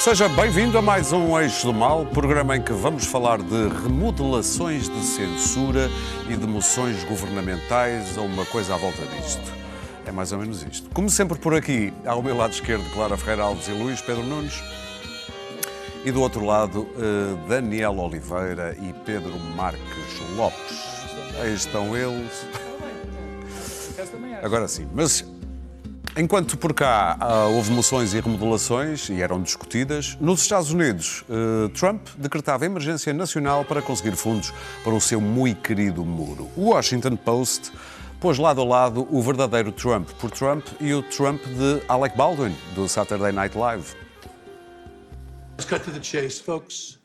Seja bem-vindo a mais um Eixo do Mal, programa em que vamos falar de remodelações de censura e de moções governamentais ou uma coisa à volta disto. É mais ou menos isto. Como sempre por aqui, ao meu lado esquerdo, Clara Ferreira Alves e Luís Pedro Nunes. E do outro lado, eh, Daniel Oliveira e Pedro Marques Lopes. Aí estão eles. Agora sim, mas enquanto por cá ah, houve moções e remodelações e eram discutidas, nos Estados Unidos, eh, Trump decretava emergência nacional para conseguir fundos para o seu muito querido muro. O Washington Post pôs lado a lado o verdadeiro Trump por Trump e o Trump de Alec Baldwin, do Saturday Night Live. Let's cut to the chase, folks.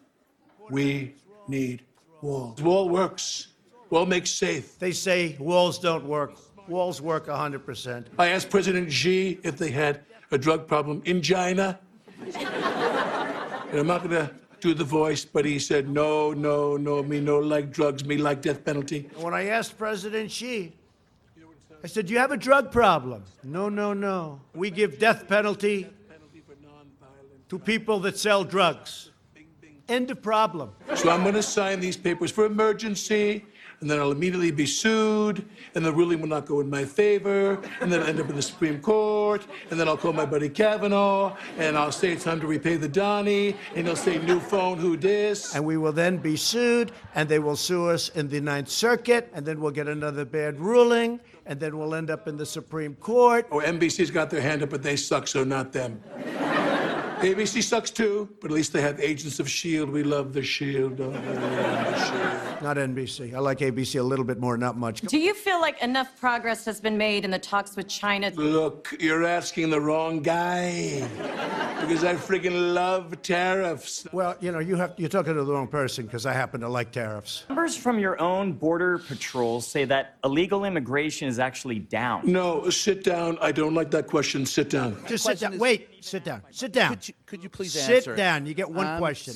We need walls. Wall works. Wall makes safe. They say walls don't work. Walls work 100%. I asked President Xi if they had a drug problem in China. and I'm not going to do the voice, but he said, no, no, no, me no like drugs, me like death penalty. When I asked President Xi, I said, Do you have a drug problem? No, no, no. We give death penalty to people that sell drugs. End of problem. So I'm going to sign these papers for emergency, and then I'll immediately be sued, and the ruling will not go in my favor, and then I'll end up in the Supreme Court, and then I'll call my buddy Kavanaugh, and I'll say it's time to repay the Donnie, and he'll say, new phone, who dis? And we will then be sued, and they will sue us in the Ninth Circuit, and then we'll get another bad ruling, and then we'll end up in the Supreme Court. Oh, NBC's got their hand up, but they suck, so not them. ABC sucks too, but at least they have Agents of S.H.I.E.L.D. We love the S.H.I.E.L.D. we? Oh, we love the S.H.I.E.L.D. Not NBC. I like ABC a little bit more, not much. Do you feel like enough progress has been made in the talks with China? Look, you're asking the wrong guy. Because I friggin' love tariffs. Well, you know, you have, you're talking to the wrong person because I happen to like tariffs. Numbers from your own border patrol say that illegal immigration is actually down. No, sit down. I don't like that question. Sit down. Just sit down. is- Wait, sit down. Sit down. Could you, could you please Sit answer? down. You get one Um, question.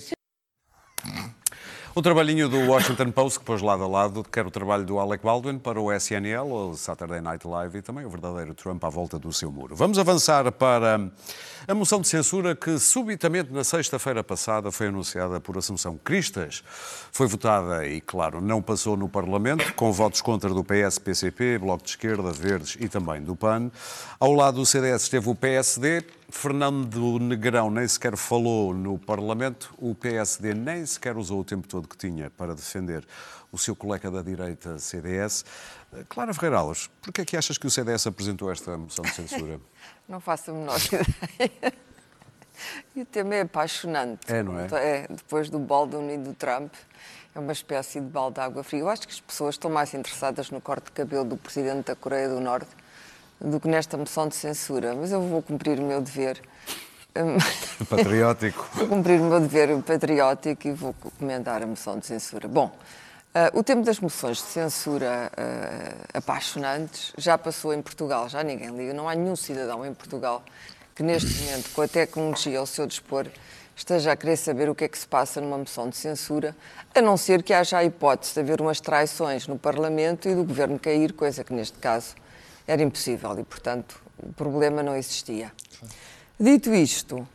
O trabalhinho do Washington Post, que pôs lado a lado, quer o trabalho do Alec Baldwin para o SNL, o Saturday Night Live e também o verdadeiro Trump à volta do seu muro. Vamos avançar para a moção de censura que subitamente na sexta-feira passada foi anunciada por Assunção Cristas. Foi votada e, claro, não passou no Parlamento, com votos contra do PS, PCP, Bloco de Esquerda, Verdes e também do PAN. Ao lado do CDS esteve o PSD, Fernando Negrão nem sequer falou no Parlamento, o PSD nem sequer usou o tempo todo que tinha para defender o seu colega da direita CDS. Clara Ferreira Alves, porquê é que achas que o CDS apresentou esta moção de censura? Não faço a menor ideia. E o tema é apaixonante. É, não é? É, depois do Baldwin e do Trump, é uma espécie de balde de água fria. Eu acho que as pessoas estão mais interessadas no corte de cabelo do presidente da Coreia do Norte do que nesta moção de censura. Mas eu vou cumprir o meu dever. Hum, Patriótico. Vou cumprir o meu dever patriótico e vou comentar a moção de censura. Bom, ah, o tempo das moções de censura ah, apaixonantes já passou em Portugal, já ninguém liga. Não há nenhum cidadão em Portugal que neste momento, com a tecnologia ao seu dispor, esteja a querer saber o que é que se passa numa moção de censura, a não ser que haja a hipótese de haver umas traições no Parlamento e do Governo cair, coisa que neste caso era impossível e, portanto, o problema não existia. Dito isto,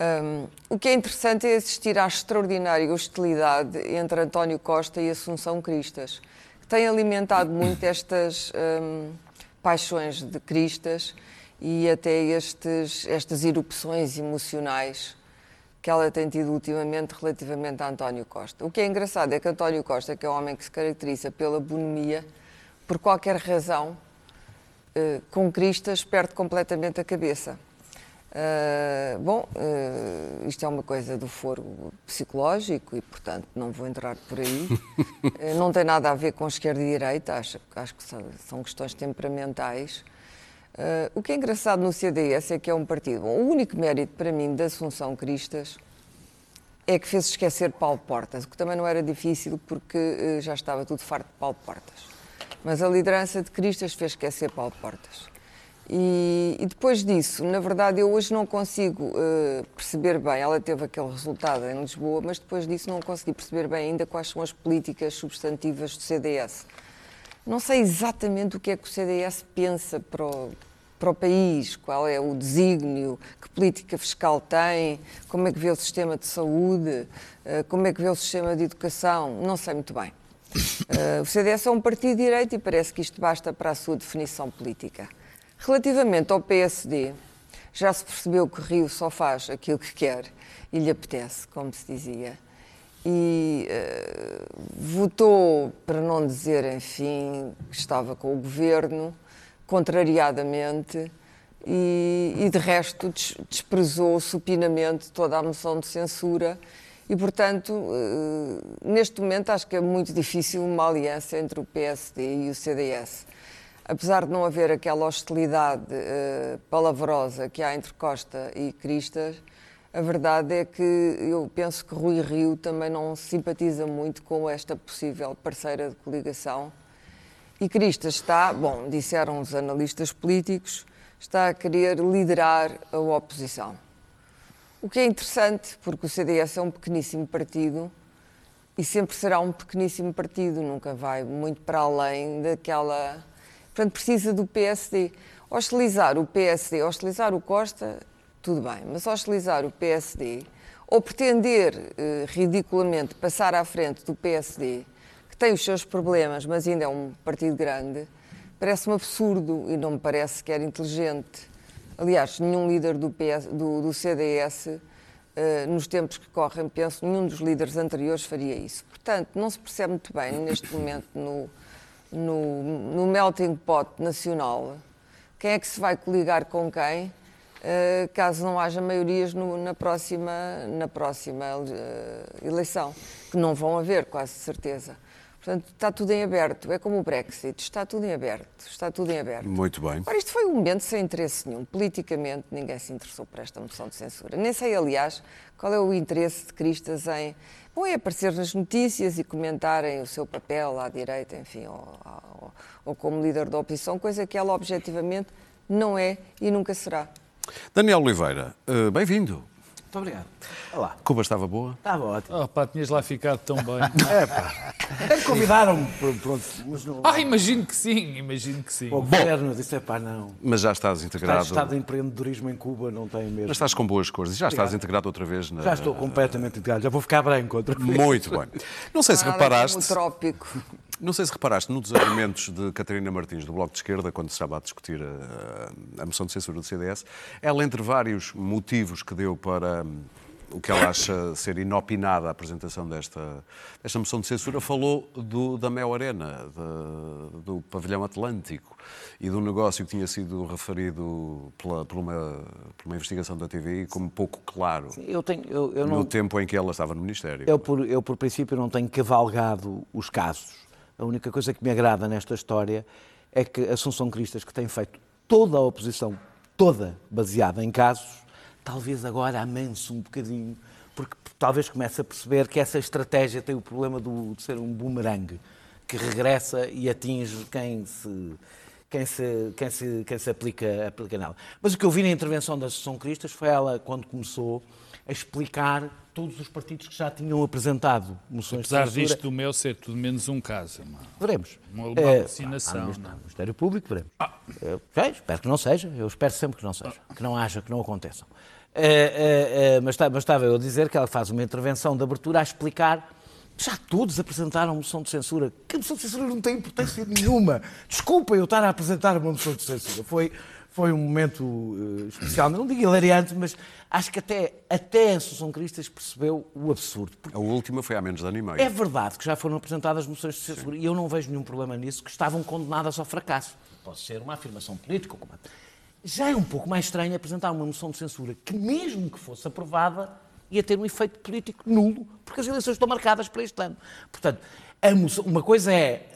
hum, o que é interessante é assistir à extraordinária hostilidade entre António Costa e Assunção Cristas, que tem alimentado muito estas hum, paixões de Cristas e até estes, estas erupções emocionais que ela tem tido ultimamente relativamente a António Costa. O que é engraçado é que António Costa, que é um homem que se caracteriza pela bonomia, por qualquer razão, eh, com Cristas perde completamente a cabeça. Ah, bom, ah, isto é uma coisa do foro psicológico e, portanto, não vou entrar por aí. Eh, não tem nada a ver com esquerda e direita, acho, acho que são, são questões temperamentais. O que é engraçado no CDS é que é um partido. Bom, o único mérito para mim da Assunção Cristas é que fez esquecer Paulo Portas, o que também não era difícil porque já estava tudo farto de Paulo Portas. Mas a liderança de Cristas fez esquecer Paulo Portas. E, e depois disso, na verdade, eu hoje não consigo eh, perceber bem. Ela teve aquele resultado em Lisboa, mas depois disso não consegui perceber bem ainda quais são as políticas substantivas do CDS. Não sei exatamente o que é que o CDS pensa para o, para o país, qual é o desígnio, que política fiscal tem, como é que vê o sistema de saúde, eh, como é que vê o sistema de educação, não sei muito bem. Uh, o CDS é um partido de direito e parece que isto basta para a sua definição política. Relativamente ao PSD, já se percebeu que Rio só faz aquilo que quer e lhe apetece, como se dizia. E uh, votou, para não dizer, enfim, que estava com o governo, contrariadamente, e, e de resto desprezou supinamente toda a moção de censura e, portanto, uh, neste momento acho que é muito difícil uma aliança entre o PSD e o CDS. Apesar de não haver aquela hostilidade uh, palavrosa que há entre Costa e Cristas, a verdade é que eu penso que Rui Rio também não simpatiza muito com esta possível parceira de coligação. E Cristas está, bom, disseram os analistas políticos, está a querer liderar a oposição. O que é interessante, porque o CDS é um pequeníssimo partido e sempre será um pequeníssimo partido, nunca vai muito para além daquela. Portanto, precisa do PSD. Hostilizar o PSD, hostilizar o Costa, tudo bem, mas hostilizar o PSD ou pretender eh, ridiculamente passar à frente do PSD, que tem os seus problemas, mas ainda é um partido grande, parece-me absurdo e não me parece sequer inteligente. Aliás, nenhum líder do, PS, do, do CDS, uh, eh, nos tempos que correm, penso, nenhum dos líderes anteriores faria isso. Portanto, não se percebe muito bem, neste momento, no, no, no melting pot nacional, quem é que se vai coligar com quem, uh, caso não haja maiorias no, na próxima, na próxima uh, eleição, que não vão haver, quase certeza. Portanto, está tudo em aberto. É como o Brexit, está tudo em aberto. Está tudo em aberto. Muito bem. Ora, isto foi um momento sem interesse nenhum. Politicamente, ninguém se interessou por esta moção de censura. Nem sei, aliás, qual é o interesse de Cristas em. Bom, é aparecer nas notícias e comentarem o seu papel à direita, enfim, ou, ou, ou como líder da oposição, coisa que ela objetivamente não é e nunca será. Daniel Oliveira, eh, bem-vindo. Muito obrigado. Olá. Cuba estava boa? Estava ótimo. Oh, pá, tinhas lá ficado tão bem. é, pá. Convidaram-me, pronto. Mas não... Ah, imagino que sim, imagino que sim. O governo disse, é pá, não. Mas já estás integrado. Está estado de empreendedorismo em Cuba, não tem mesmo. Mas estás com boas cores e já estás integrado outra vez na... Já estou completamente integrado, já vou ficar branco outra vez. Muito bem. Não sei se reparaste... trópico. Não sei se reparaste num dos argumentos de Catarina Martins, do Bloco de Esquerda, quando se estava a discutir a, a moção de censura do CDS, ela, entre vários motivos que deu para o que ela acha ser inopinada a apresentação desta, desta moção de censura, falou do, da Mel Arena, de, do pavilhão Atlântico e do negócio que tinha sido referido pela, por, uma, por uma investigação da TVI como pouco claro eu tenho, eu, eu no não, tempo em que ela estava no Ministério. Eu por, eu, por princípio, não tenho cavalgado os casos. A única coisa que me agrada nesta história é que Assunção Cristas, que tem feito toda a oposição, toda baseada em casos, talvez agora amance um bocadinho, porque talvez comece a perceber que essa estratégia tem o problema do, de ser um boomerang, que regressa e atinge quem se, quem se, quem se, quem se aplica, aplica nela. Mas o que eu vi na intervenção da Associação Cristas foi ela, quando começou, a explicar todos os partidos que já tinham apresentado moções Apesar de censura. disto do meu ser tudo menos um caso. Uma, veremos. Uma, uma é, alucinação. Ah, no Ministério Público, veremos. Ah. Eu, espero que não seja. Eu espero sempre que não seja. Que não haja, que não aconteçam. É, é, é, mas, mas estava eu a dizer que ela faz uma intervenção de abertura a explicar já todos apresentaram moção de censura. Que moção de censura não tem importância nenhuma. Desculpa eu estar a apresentar uma moção de censura. Foi, foi um momento uh, especial. Não digo hilariante, mas acho que até, até a Associação Cristas percebeu o absurdo. A última foi há menos de ano e meio. É verdade que já foram apresentadas moções de censura e eu não vejo nenhum problema nisso, que estavam condenadas ao fracasso. Pode ser uma afirmação política. Como... Já é um pouco mais estranho apresentar uma moção de censura que, mesmo que fosse aprovada, ia ter um efeito político nulo, porque as eleições estão marcadas para este ano. Portanto, moção, uma coisa é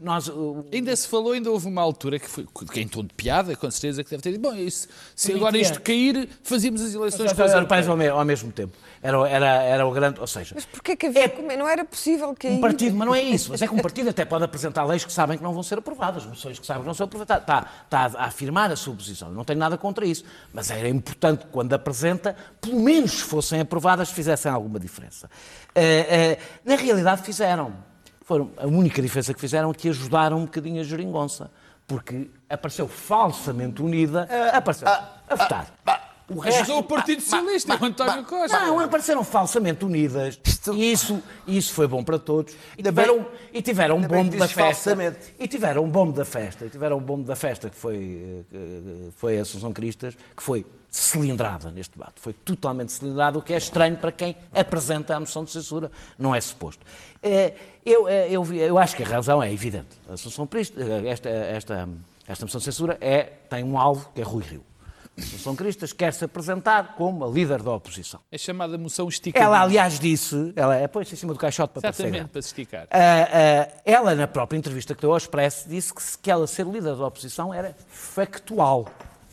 nós, uh, ainda se falou, ainda houve uma altura que foi que em tom de piada, com certeza que deve ter dito, bom, isso, se agora isto cair, fazíamos as eleições com os europeus ao, ao mesmo tempo. Era, era, era o grande, ou seja... Mas porquê que havia, é, não era possível cair? Um partido, mas não é isso, mas é que um partido até pode apresentar leis que sabem que não vão ser aprovadas, moções que sabem que não são aprovadas, está, está a afirmar a sua posição, não tenho nada contra isso, mas era importante quando apresenta, pelo menos se fossem aprovadas, fizessem alguma diferença. Uh, uh, na realidade fizeram, foram, a única diferença que fizeram é que ajudaram um bocadinho a geringonça. porque apareceu falsamente unida, apareceu a votar. O Ajudou o Partido Socialista, o António Costa. Não, apareceram falsamente unidas. E isso, isso foi bom para todos. E tiveram, e tiveram um bombo da festa. falsamente. E tiveram um bombo da festa. E tiveram um bombo da festa que foi, eh, que foi a Assunção Cristas, que foi cilindrada neste debate. Foi totalmente cilindrada, o que é estranho para quem apresenta a moção de censura. Não é suposto. Eh, Eu, eh, eu, eu acho que a razão é evidente. A Assunção Cristas, eh, esta, esta, esta moção de censura é, tem um alvo que é Rui Rio. A Cristas quer se apresentar como a líder da oposição. É chamada moção esticada. Ela, aliás, disse, ela é põe-se em cima do caixote para Exatamente, para se esticar. Ah, ah, ela, na própria entrevista que deu ao Expresso, disse que, que ela ser líder da oposição era factual.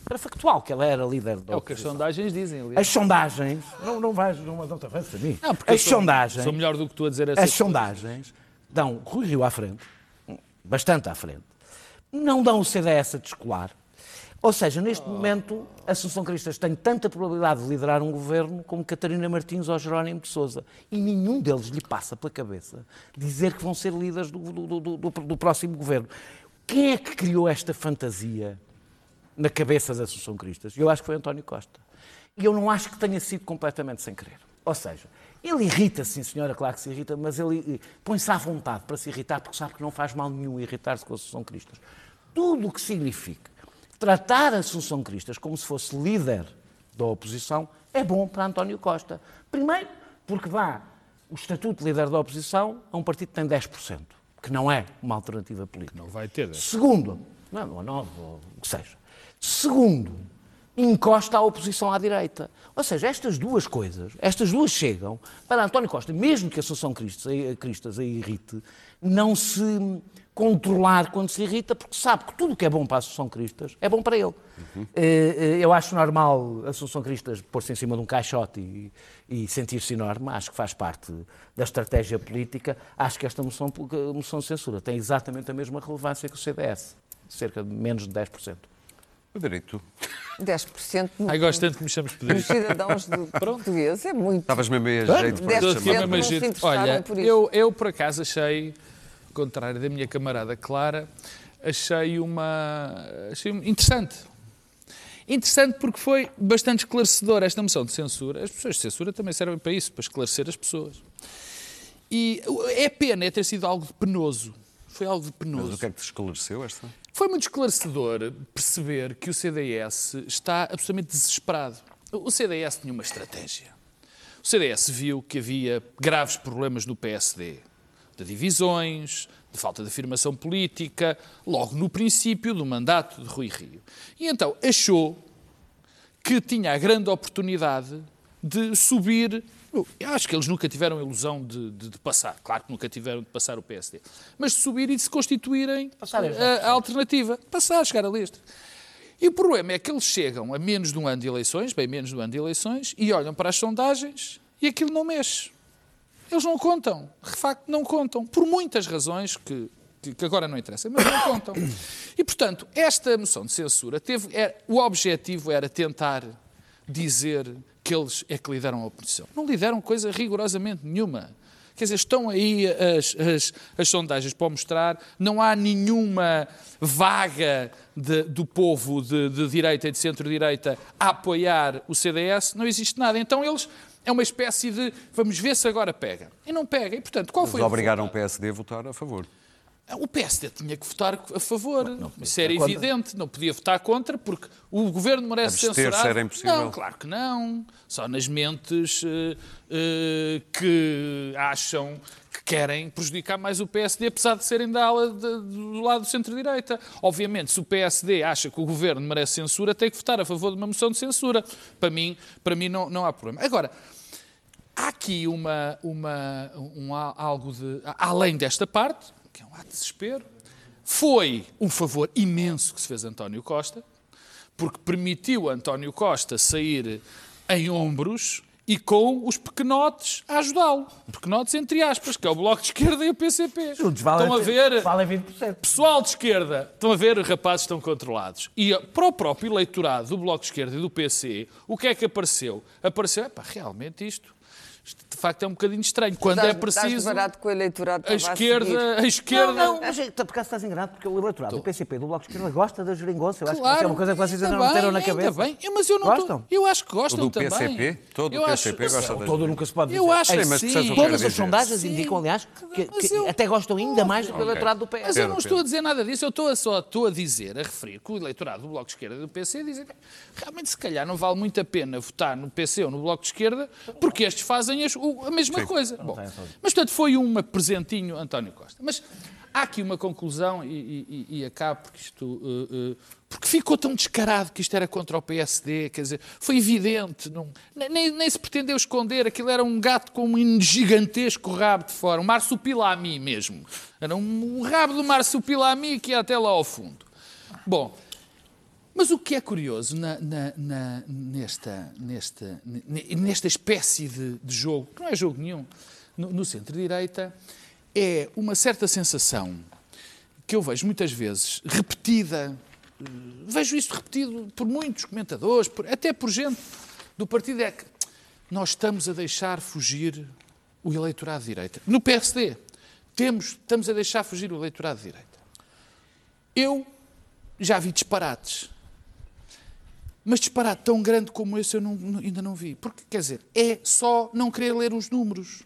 Era factual que ela era líder da É o que as oposição. sondagens dizem, aliás. As sondagens, não, não vais, não, não te avances a mim. Não, porque as sou- sondagens, Sou melhor do que tu a dizer essa as sondagens dão Rui Rio à frente, bastante à frente, não dão o CDS a descolar. Ou seja, neste momento, a Assunção Cristas tem tanta probabilidade de liderar um governo como Catarina Martins ou Jerónimo de Sousa. E nenhum deles lhe passa pela cabeça dizer que vão ser líderes do, do- do- do- próximo governo. Quem é que criou esta fantasia na cabeça da Assunção Cristas? Eu acho que foi António Costa. E eu não acho que tenha sido completamente sem querer. Ou seja, ele irrita, sim senhora, claro que se irrita, mas ele eh, põe-se à vontade para se irritar porque sabe que não faz mal nenhum irritar-se com a Assunção Cristas. Tudo o que significa tratar a Assunção Cristas como se fosse líder da oposição é bom para António Costa. Primeiro, porque dá o estatuto de líder da oposição a um partido que tem 10%, que não é uma alternativa política. Não vai ter. Segundo, não, ou nove, ou o que seja. Segundo, encosta a oposição à direita. Ou seja, estas duas coisas, estas duas chegam para António Costa, mesmo que a Assunção Cristas, a Cristas a irrite, não se controlar quando se irrita, porque sabe que tudo o que é bom para a Assunção Cristas é bom para ele. Eh, eh, Eu acho normal a Assunção Cristas pôr-se em cima de um caixote e, e sentir-se enorme, acho que faz parte da estratégia política. Acho que esta moção, moção de censura tem exatamente a mesma relevância que o CDS, cerca de menos de 10%. Pedrito, 10% no- Ai, gosto tanto que me chames dos Pedrito. cidadãos do portugueses é muito. estavas mesmo aí a jeito para Dez te por Estou aqui chamar. cento. mesmo a não se jeito. interessaram Olha, por isso. eu, eu por acaso achei, ao contrário da minha camarada Clara, achei uma. achei interessante. Interessante porque foi bastante esclarecedor esta moção de censura. As pessoas de censura também servem para isso, para esclarecer as pessoas. E é pena é ter sido algo de penoso. Foi algo de penoso. Mas o que é que te esclareceu esta? Foi muito esclarecedor perceber que o CDS está absolutamente desesperado. O CDS tinha uma estratégia. O CDS viu que havia graves problemas no PSD, de divisões, de falta de afirmação política, logo no princípio do mandato de Rui Rio. E então achou que tinha a grande oportunidade de subir. Eu acho que eles nunca tiveram a ilusão de, de- de passar, claro que nunca tiveram de passar o PSD, mas de subir e de se constituírem os a, a alternativa. Passar, chegar a lista. E o problema é que eles chegam a menos de um ano de eleições, bem menos de um ano de eleições, e olham para as sondagens e aquilo não mexe. Eles não contam. De facto, não contam. Por muitas razões que, que- que agora não interessam, mas não contam. E, portanto, esta moção de censura teve. era- o objetivo era tentar dizer que eles é que lideram a oposição. Não lideram coisa rigorosamente nenhuma. Quer dizer, estão aí as, as, as sondagens para mostrar, não há nenhuma vaga de- do povo de, de direita e de centro-direita a apoiar o CDS, não existe nada. Então eles é uma espécie de vamos ver se agora pega. E não pega. E, portanto, qual foi obrigaram o? PSD a votar a favor. O PSD tinha que votar a favor. Isso era votar contra. evidente. Não podia votar contra porque o governo merece Abster-se censurar. era impossível. Não, claro que não. Só nas mentes eh, eh, que acham que querem prejudicar mais o PSD, apesar de serem da ala de- do lado do centro-direita. Obviamente, se o PSD acha que o governo merece censura, tem que votar a favor de uma moção de censura. Para mim, para mim não, não há problema. Agora, há aqui uma, uma, um, a- algo de. Além desta parte, que é um ato de desespero, foi um favor imenso que se fez a António Costa, porque permitiu a António Costa sair em ombros e com os pequenotes a ajudá-lo. Pequenotes entre aspas, que é o Bloco de Esquerda e o PCP. Juntos valem, Estão a ver. valem 20%. Pessoal de esquerda, estão a ver, rapazes estão controlados. E para o próprio eleitorado do Bloco de Esquerda e do PC, o que é que apareceu? Apareceu, epá, realmente Isto, de facto, é um bocadinho estranho. Quando Estás- é preciso, Estás com o eleitorado a estava a esquerda, a esquerda... Não, não, mas é, por acaso estás enganado, porque o eleitorado do PCP, do Bloco de Esquerda, gosta da geringonça. Eu acho que é uma coisa que vocês ainda não meteram na ainda cabeça. bem. Eu- Mas eu não Gostam? tô- Eu acho que O gostam do também. PCP? Todo eu o acho, PCP gosta da Todo nunca se pode dizer. Eu acho que mas sim. Todas as sondagens Sim. indicam, aliás, que, que eu- até gostam ainda mais do que o eleitorado do PS. Mas eu não estou a dizer nada disso, eu estou a, só estou a dizer, a referir que o eleitorado do Bloco de Esquerda e do PC dizem que realmente se calhar não vale muito a pena votar no PC ou no Bloco de Esquerda porque estes fazem o- a mesma coisa. Bom, mas portanto foi um presentinho António Costa. Mas há aqui uma conclusão e, e, e- e acabo porque isto... uh, uh, porque ficou tão descarado que isto era contra o PSD, quer dizer, foi evidente, não, nem, nem se pretendeu esconder, aquilo era um gato com um gigantesco rabo de fora, um marsupilami mesmo. Era um, um rabo do marsupilami que ia até lá ao fundo. Bom, mas o que é curioso na- na- na- nesta, nesta, ne- nesta espécie de, de jogo, que não é jogo nenhum, no, no centro-direita, é uma certa sensação que eu vejo muitas vezes repetida, vejo isso repetido por muitos comentadores, por- até por gente do partido, é que nós estamos a deixar fugir o eleitorado de direita. No PSD, temos, estamos a deixar fugir o eleitorado de direita. Eu já vi disparates. Mas disparate tão grande como esse eu não- ainda não vi. Porque, quer dizer, é só não querer ler os números.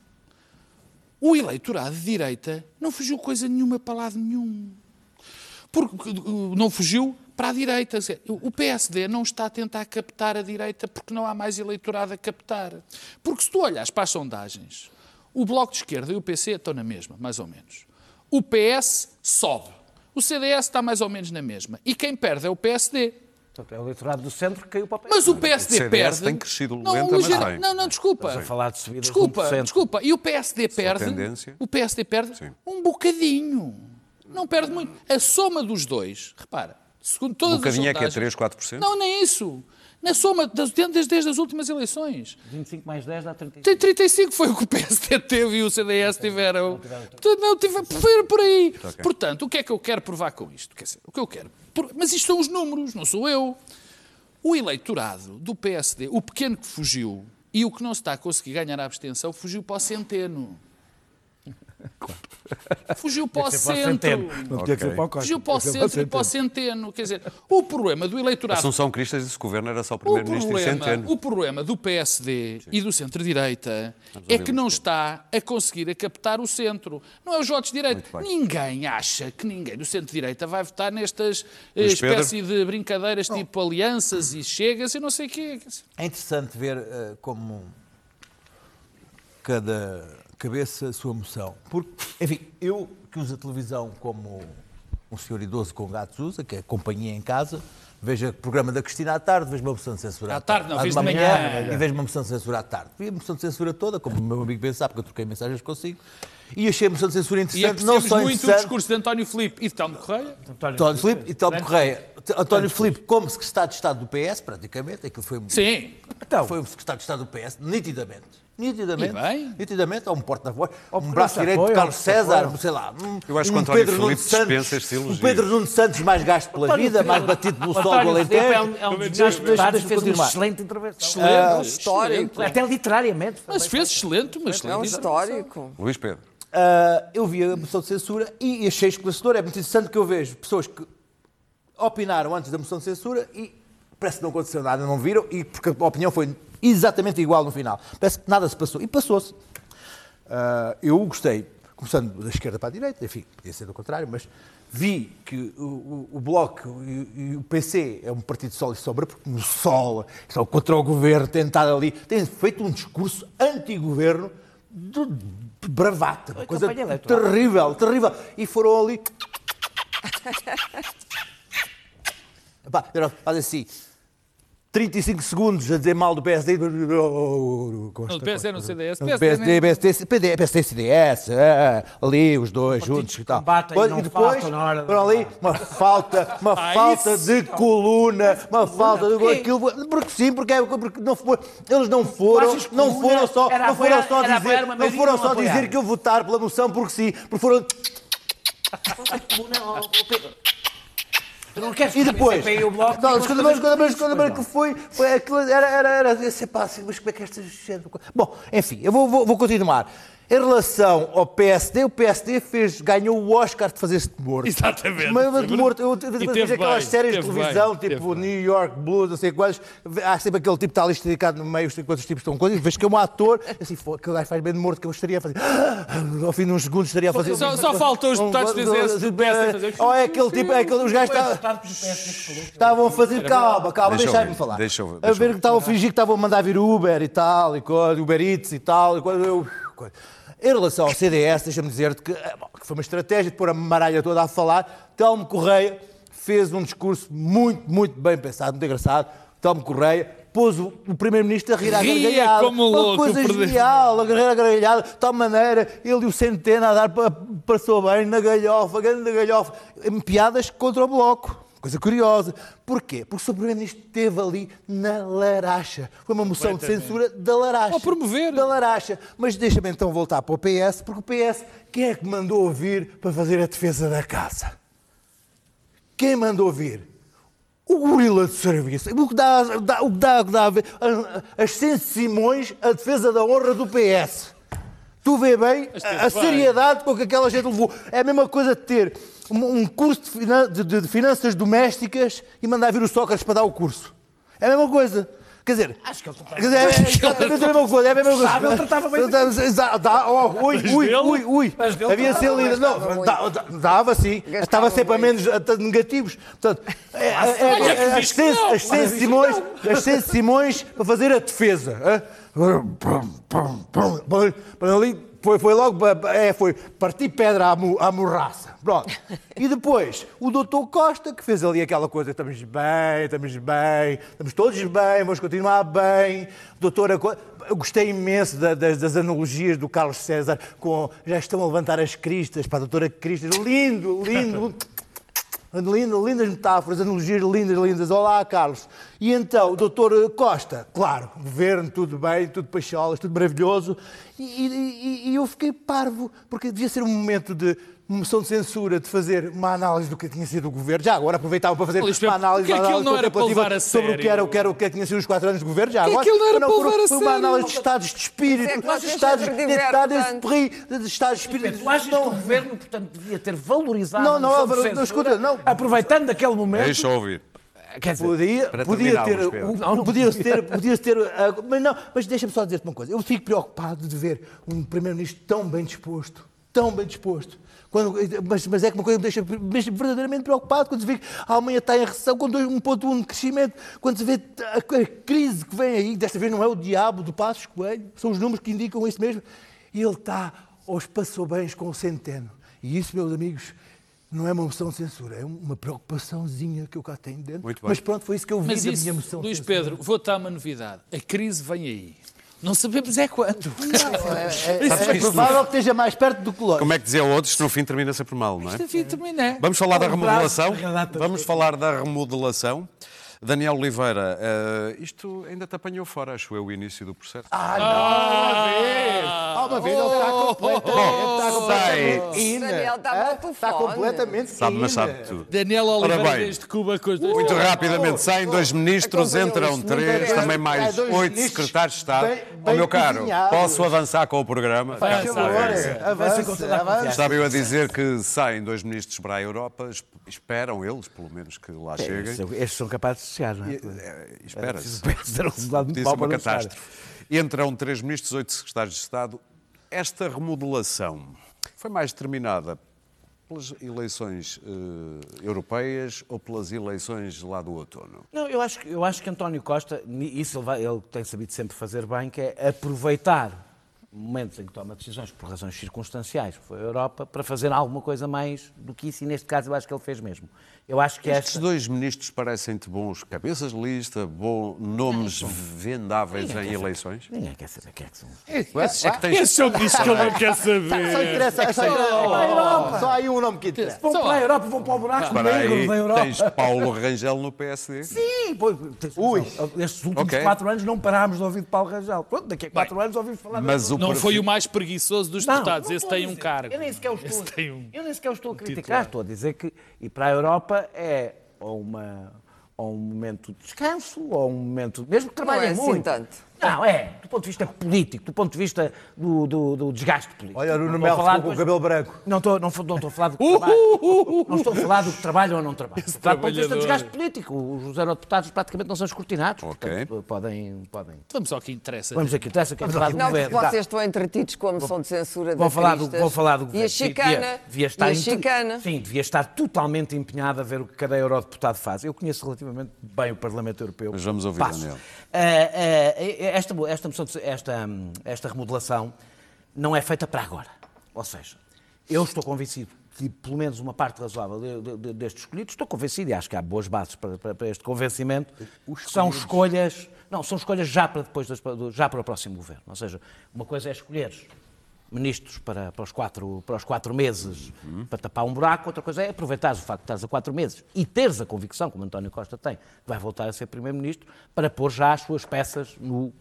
O eleitorado de direita não fugiu coisa nenhuma para lado nenhum. Porque não fugiu para a direita. O PSD não está a tentar captar a direita porque não há mais eleitorado a captar. Porque se tu olhas para as sondagens, o Bloco de Esquerda e o PC estão na mesma, mais ou menos. O PS sobe. O CDS está mais ou menos na mesma. E quem perde é o PSD. Portanto, é o eleitorado do centro que caiu para o PS. Mas o PSD O CDS perde. tem crescido não, lenta, o mas vem. Não, não, desculpa. Estamos a falar de subidas de Desculpa, 1%. desculpa. E o PSD perde. tendência. O PSD perde Sim. um bocadinho. Não perde muito. A soma dos dois, repara, segundo todas Um bocadinho as é que é sondagens- 3, 4%? Não, nem isso. Na soma das, desde, desde as últimas eleições. 25 mais 10 dá 35. Tem 35 foi o que o PSD teve e o CDS tiveram. Portanto, não tive, foi por aí. Portanto, o que é que eu quero provar com isto? Quer dizer, o que eu quero. por- Mas isto são os números, não sou eu. O eleitorado do PSD, o pequeno que fugiu e o que não se está a conseguir ganhar a abstenção, fugiu para o centeno. Fugiu para o centro. Não tinha que ser para o Costa. Fugiu para o centro e para o centeno. Quer dizer, o problema do eleitorado Assunção Cristas disse que o governo era só o o primeiro-ministro e centeno. o problema do PSD e do centro-direita é que não está a conseguir a captar o centro. Não é os votos de direita. Ninguém acha que ninguém do centro-direita vai votar nestas eh, Luís espécie de brincadeiras tipo alianças e chegas e não sei o quê. É interessante ver eh, como cada cabeça a sua moção. Porque, enfim, eu que uso a televisão como um senhor idoso com gatos usa, que é companhia em casa, vejo o programa da Cristina à tarde, vejo uma moção de censura À tarde, não, à de de manhã. E vejo uma moção de censura à tarde. Vi a moção de censura toda, como o meu amigo bem sabe, que eu troquei mensagens consigo, e achei a moção de censura e interessante, não só muito o interessante... discurso de António Filipe e de Telmo Correia. António Filipe e Telmo Correia. António Filipe como secretário de Estado do PS, praticamente, aquilo foi, Sim. Então, foi o secretário de Estado do PS, nitidamente. Nitidamente, E bem. nitidamente, há um porta-voz, um braço direito de Carlos César, apoio. sei lá. Um, Eu acho que um António Pedro Nuno Filipe Santos, dispensa estes elogios. um Pedro Nuno Santos mais gasto pela vida, mais batido pelo sol do Filipe Alentejo. é um, é um dos meus deputados, fez uma excelente intervenção. Excelente. histórico. excelente. Até literariamente. Mas fez excelente, uma É um excelente. histórico. Luís Pedro. Ah, eu vi a moção de censura e achei esclarecedor. É muito interessante que eu vejo pessoas que opinaram antes da moção de censura e parece que não aconteceu nada, não viram, e porque a opinião foi exatamente igual no final. Parece que nada se passou. E passou-se. Ah, eu gostei, começando da esquerda para a direita, enfim, podia ser do contrário, mas vi que o, o- o Bloco e, e o PC é um partido sol e sombra, porque no sol, estão contra o governo, tem estado ali, tem feito um discurso anti-governo de de bravata, uma coisa terrível, terrível. E foram ali. Epá, era- faz assim. 35 segundos a dizer mal do PSD. Não, do PSD, no CDS. PSD, PSD, PSD, PD, PSD, CDS, é, ali os dois juntos e tal. e Depois- e depois foram ali uma falta, uma Ah, falta isso. de coluna, uma falta de porquê? aquilo, porque sim, porque, é- porque não foi, eles não foram, não foram só, não foram apoiar- só dizer, não foram só dizer que eu votar pela moção porque sim, porque foram Tu não queres E depois, o Bloco, não, escuta, mas, escuta, mas, escuta, mas que foi, foi aquilo, era, era, era, eu pá, assim, mas como é que esta gente... Bom, enfim, eu vou, vou, vou continuar. Em relação ao PSD, o PSD fez, ganhou o Oscar de fazer-se de morto. Exatamente. Mas de morto, eu, eu, eu aquelas bem, séries de televisão, bem, tipo bem. New York Blues, não sei quantos, há sempre aquele tipo que está ali esticado no meio, quantos tipos estão coisas, e vejo que é um ator, assim, "Fô, aquele gajo faz bem de morto, que eu estaria a fazer, ao fim de uns segundos estaria a fazer... Só- só faltam os deputados PSD fazer- Ou é aquele tipo, é aquele, os gajos estavam... Estavam a fazer, calma, calma, Deixa eu deixa-me falar. deixa eu- a ver que estavam a fingir que estavam a mandar vir Uber e tal, e coisa, Uber Eats e tal. E coisa, eu, coisa. Em relação ao CDS, deixa-me dizer-te que, eh, que foi uma estratégia de pôr a maralha toda a falar. Telmo Correia fez um discurso muito, muito bem pensado, muito engraçado. Telmo Correia pôs o, o Primeiro-Ministro a rir à Ria gargalhada. como Uma louco, coisa o Primeiro- genial, a rir à gargalhada. De tal maneira, ele e o Centeno a dar, pa- passou bem na galhofa, grande galhofa. Piadas contra o Bloco. Coisa curiosa. Porquê? Porque o Sr. Primeiro-Ministro esteve ali na laracha. Foi uma moção de censura da laracha. Ao promover. Da laracha. Mas deixa-me então voltar para o PS, porque o PS, quem é que mandou vir para fazer a defesa da casa? Quem mandou vir? O gorila de serviço. O que dá, dá- o que dá, o que dá a ver? As Sense Simões, a defesa da honra do PS. Tu vê bem a, a seriedade com que aquela gente levou. É a mesma coisa de ter um, um curso de, finan- de- de- finanças domésticas e mandar vir o Sócrates para dar o curso. É a mesma coisa. Quer dizer, Acho que ele Quer dizer, é exatamente a mesma coisa, é a mesma coisa. Sabe, ele tratava bem Exato, dá- oh, Ui, ui, ui, ui. Havia ser líder. Não, dava sim. Estava sempre a menos negativos. Portanto, é- é- é- as disse Sense- não. as Sense Simões, para fazer a defesa. Para ali foi, foi logo, é, foi partir pedra à, mu- à morraça. Pronto. E depois, o doutor Costa, que fez ali aquela coisa, estamos bem, estamos bem, estamos todos bem, vamos continuar bem. Doutora, eu gostei imenso da- das, das analogias do Carlos César com já estão a levantar as cristas para a doutora Cristas. Lindo, lindo. Lindo, lindas metáforas, analogias lindas, lindas. Olá, Carlos. E então, o doutor Costa, claro, governo, tudo bem, tudo pacholas, tudo maravilhoso. E, e- e eu fiquei parvo, porque devia ser um momento de moção de censura, de fazer uma análise do que tinha sido o governo. Já agora aproveitava para fazer Luís uma análise, uma aquilo análise não era para levar a sobre o que sério? era, o que era, o que tinha sido os quatro anos de governo. Já agora, aquilo não era para levar a Foi uma sério. análise de estados de espírito, é que de estados de perri- de estados de espírito. Tu achas que o governo, portanto, devia ter valorizado Não, a não, moção não, censura, escuta, não. aproveitando aquele momento. Deixa eu ouvir. Quer dizer, Podia, podia ter, Não, não. podia ter, podia ter, ah, mas não, mas deixa-me só dizer-te uma coisa. Eu fico preocupado de ver um primeiro-ministro tão bem disposto, tão bem disposto. Quando, mas, mas é que uma coisa me deixa, me deixa verdadeiramente preocupado quando se vê que a Alemanha está em recessão com 1,1 de crescimento, quando se vê a, a crise que vem aí, desta vez não é o diabo do Passos Coelho, são os números que indicam isso mesmo, e ele está aos passobens com o centeno. E isso, meus amigos, não é uma moção de censura, é uma preocupaçãozinha que eu cá tenho dentro. Muito bem. Mas pronto, foi isso que eu vi Mas da isso, minha moção de Luís. Pedro, vou dar uma novidade. A crise vem aí. Não sabemos é quando. É, é provável que esteja mais perto do longe. Como é que dizia outros, no fim termina sempre mal, não é? Enfim, terminé. Vamos falar da remodelação? Vamos falar da remodelação. Daniel Oliveira, eh, isto ainda te apanhou fora, acho eu, o início do processo. Ah, não, uma vez! Ah, uma vez, ele está completamente. Está completamente Sei. in. Daniel, está Ah, ao Está completamente Sabe, mas sabe tudo. Daniel Oliveira desde Cuba com as duas Muito rapidamente saem dois ministros, acompanhou entram isto, três, também mais dois oito secretários de Estado. Bem- bem meu caro, posso avançar com o programa? Vai, Fica a vai, saber. vai. Vai ser com toda a Avança, confiança. Estava eu a dizer que saem dois ministros para a Europa, es- esperam eles, pelo menos, que lá cheguem. Estes- são capazes de chegar, não é? Eh, Espera-se. Um mau uma catástrofe. Entram três ministros, oito secretários de Estado. Esta remodelação foi mais determinada pelas eleições eh, europeias ou pelas eleições lá do outono? Não, eu acho, eu acho que António Costa, isso ele, vai- ele tem sabido sempre fazer bem, que é aproveitar momentos em que toma decisões por razões circunstanciais, foi a Europa, para fazer alguma coisa mais do que isso, e neste caso eu acho que ele fez mesmo. Eu acho que Estes esta... dois ministros parecem-te bons cabeças de lista, bons nomes vendáveis em eleições? Ninguém quer saber quem é que são. Esses é que tens... Esse é o ministro que ele não quer Só saber. interessa, só interessa. Só há aí um nome que interessa. Vão para a Europa, vão para o buraco negro da Europa. tens Paulo Rangel no PSD. Sim, pois, Ui. Estes últimos Ok. quatro anos não parámos de ouvir de Paulo Rangel. Pronto, daqui a quatro anos ouvimos falar Mas o Não perfil- foi o mais preguiçoso dos deputados. não Esse tem um cargo. Eu nem sequer o estou, Esse um eu nem sequer o estou a criticar. Estou a dizer que ir para a Europa é ou, uma, ou um momento de descanso, ou um momento. Mesmo que trabalhem é assim muito. tanto. Não, é, do ponto de vista político, do ponto de vista do, do- do desgaste político. Olha, o Nuno Não a Melo ficou com o cabelo branco. Não estou, não, não estou a falar do que trabalho. Não estou a falar do que trabalham ou não trabalham. Estou a falar do ponto de vista do desgaste político. Os eurodeputados praticamente não são escrutinados. Ok. Portanto, podem, podem. Vamos ao que interessa. Vamos aqui, interessa que é falar do Não, governo. vocês estão entretidos com a moção de censura Vou da falar, do, vou falar do E governo. a Sim, chicana. Devia, devia estar e a chicana. Sim, devia estar totalmente empenhado a ver o que cada eurodeputado faz. Eu conheço relativamente bem o Parlamento Europeu. Mas vamos ouvir, Passo. Daniel. Ah, ah, esta, esta, esta, hum, esta remodelação não é feita para agora. Ou seja, eu estou convencido que pelo menos uma parte razoável de- de- de- destes escolhidos, estou convencido e acho que há boas bases para, para- para este convencimento, são escolhas, não, são escolhas já para depois, das- já para o próximo governo. Ou seja, uma coisa é escolher ministros para, para, os quatro, para os quatro meses para tapar um buraco, outra coisa é aproveitar o facto de estares a quatro meses e teres a convicção, como António Costa tem, que vai voltar a ser primeiro-ministro, para pôr já as suas peças no,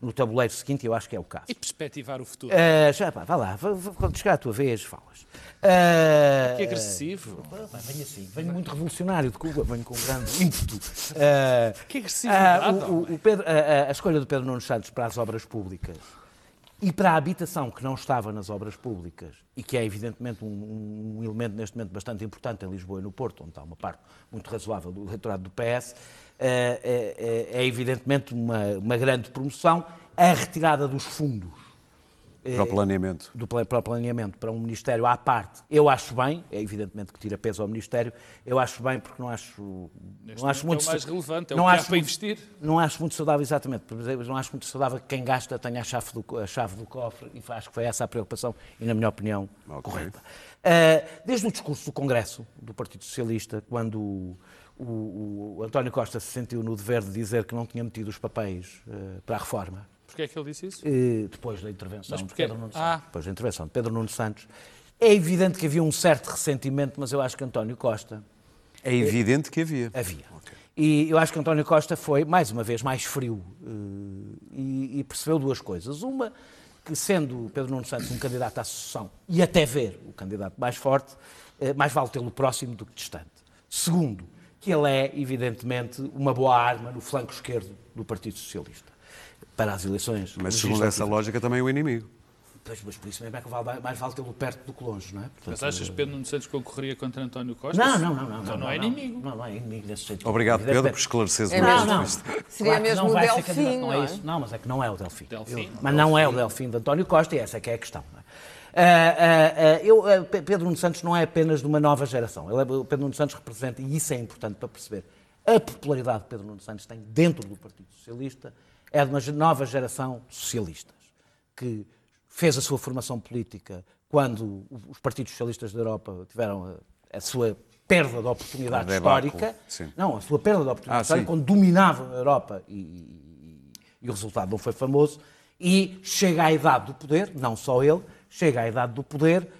no tabuleiro seguinte, eu acho que é o caso. E perspectivar o futuro. Ah, já, pá, vá lá, vá- vá- quando chegar a tua vez, falas. Ah, Que agressivo. pá, venho assim, venho muito revolucionário de Cuba, venho com um grande ímpeto. Ah, Que ah, o- o- o Pedro- a, a- a escolha do Pedro Nuno Santos para as obras públicas e para a habitação que não estava nas obras públicas e que é evidentemente um, um elemento neste momento bastante importante em Lisboa e no Porto, onde está uma parte muito razoável do eleitorado do PS, é, é- é evidentemente uma, uma grande promoção. A retirada dos fundos Para o planeamento. do para o planeamento para um Ministério à parte, eu acho bem, é evidentemente que tira peso ao Ministério, eu acho bem porque não acho. Neste não acho momento muito, é o mais relevante, é não o que há acho para muito- investir. Não acho muito saudável, exatamente, não acho muito saudável que quem gasta tenha a chave do, a chave do cofre e acho que foi essa a preocupação e, na minha opinião, Ok. correta. Ah, desde o discurso do Congresso do Partido Socialista, quando o, o- o António Costa se sentiu no dever de dizer que não tinha metido os papéis ah, para a reforma, Porquê é que ele disse isso? eh, depois da intervenção Mas de? Pedro Nuno Santos. Ah. Depois da intervenção de Pedro Nuno Santos. É evidente que havia um certo ressentimento, mas eu acho que António Costa É evidente que havia. havia. E eu acho que António Costa foi, mais uma vez, mais frio eh, e, e percebeu duas coisas. Uma, que sendo Pedro Nuno Santos um candidato à sucessão e até ver o candidato mais forte, eh, mais vale tê-lo próximo do que distante. Segundo, que ele é, evidentemente, uma boa arma no flanco esquerdo do Partido Socialista para as eleições. Mas segundo essa lógica também o inimigo. Pois, mas por isso mesmo é que vale- mais vale tê-lo perto do que longe, não é? Portanto, Mas achas que Pedro Nuno Santos concorreria contra António Costa? Não, não, não. não Então não, é inimigo. Não, não é inimigo desse jeito. Obrigado, Pedro, por esclareceres É o Não, não. Seria Claro mesmo não o Delfim, não é é? isso? Não, mas é que não é o Delfim. Delfim. Eu- mas não é o Delfim de António Costa e essa é que é a questão. não é? Ah, ah, ah, eu, Pe- Pedro Nuno Santos não é apenas de uma nova geração. Ele é- o Pedro Nuno Santos representa, e isso é importante para perceber, a popularidade que Pedro Nuno Santos tem dentro do Partido Socialista é de uma nova geração de socialistas que fez a sua formação política quando os partidos socialistas da Europa tiveram a, a sua perda de oportunidade histórica. sim. Não, a sua perda de oportunidade Ah, histórica, sim. quando dominavam a Europa e, e- e o resultado não foi famoso, e chega à idade do poder, não só ele, chega à idade do poder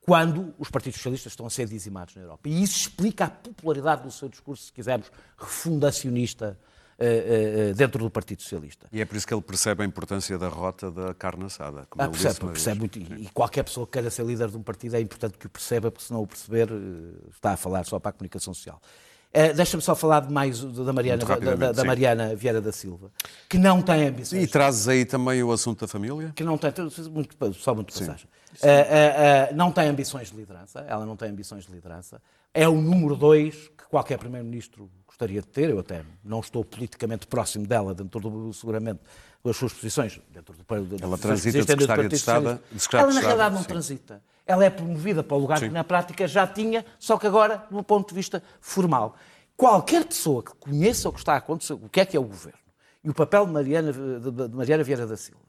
quando os partidos socialistas estão a ser dizimados na Europa. E isso explica a popularidade do seu discurso, se quisermos, refundacionista eh, eh, eh, dentro do Partido Socialista. E é por isso que ele percebe a importância da rota da carne assada. Como Ah, percebe, percebe muito. E e qualquer pessoa que queira ser líder de um partido é importante que o perceba, porque se não o perceber, está a falar só para a comunicação social. Eh, Deixa-me só falar de mais da Mariana, da, da-. Mariana Vieira da Silva, que não tem ambições. E trazes aí também o assunto da família? que não tem, muito, só muito passagem, ah, ah, não tem ambições de liderança, ela não tem ambições de liderança, é o número dois que qualquer primeiro-ministro gostaria de ter, eu até não estou politicamente próximo dela, dentro do, seguramente, das suas posições, dentro do, do, Ela transita de secretária de Estado- Ela, na realidade, não sim. transita. Ela é promovida para o lugar que, na prática, já tinha, só que agora, do ponto de vista formal. Qualquer pessoa que conheça o que está a acontecer, o que é que é o governo, e o papel de Mariana, de, Mariana Vieira da Silva,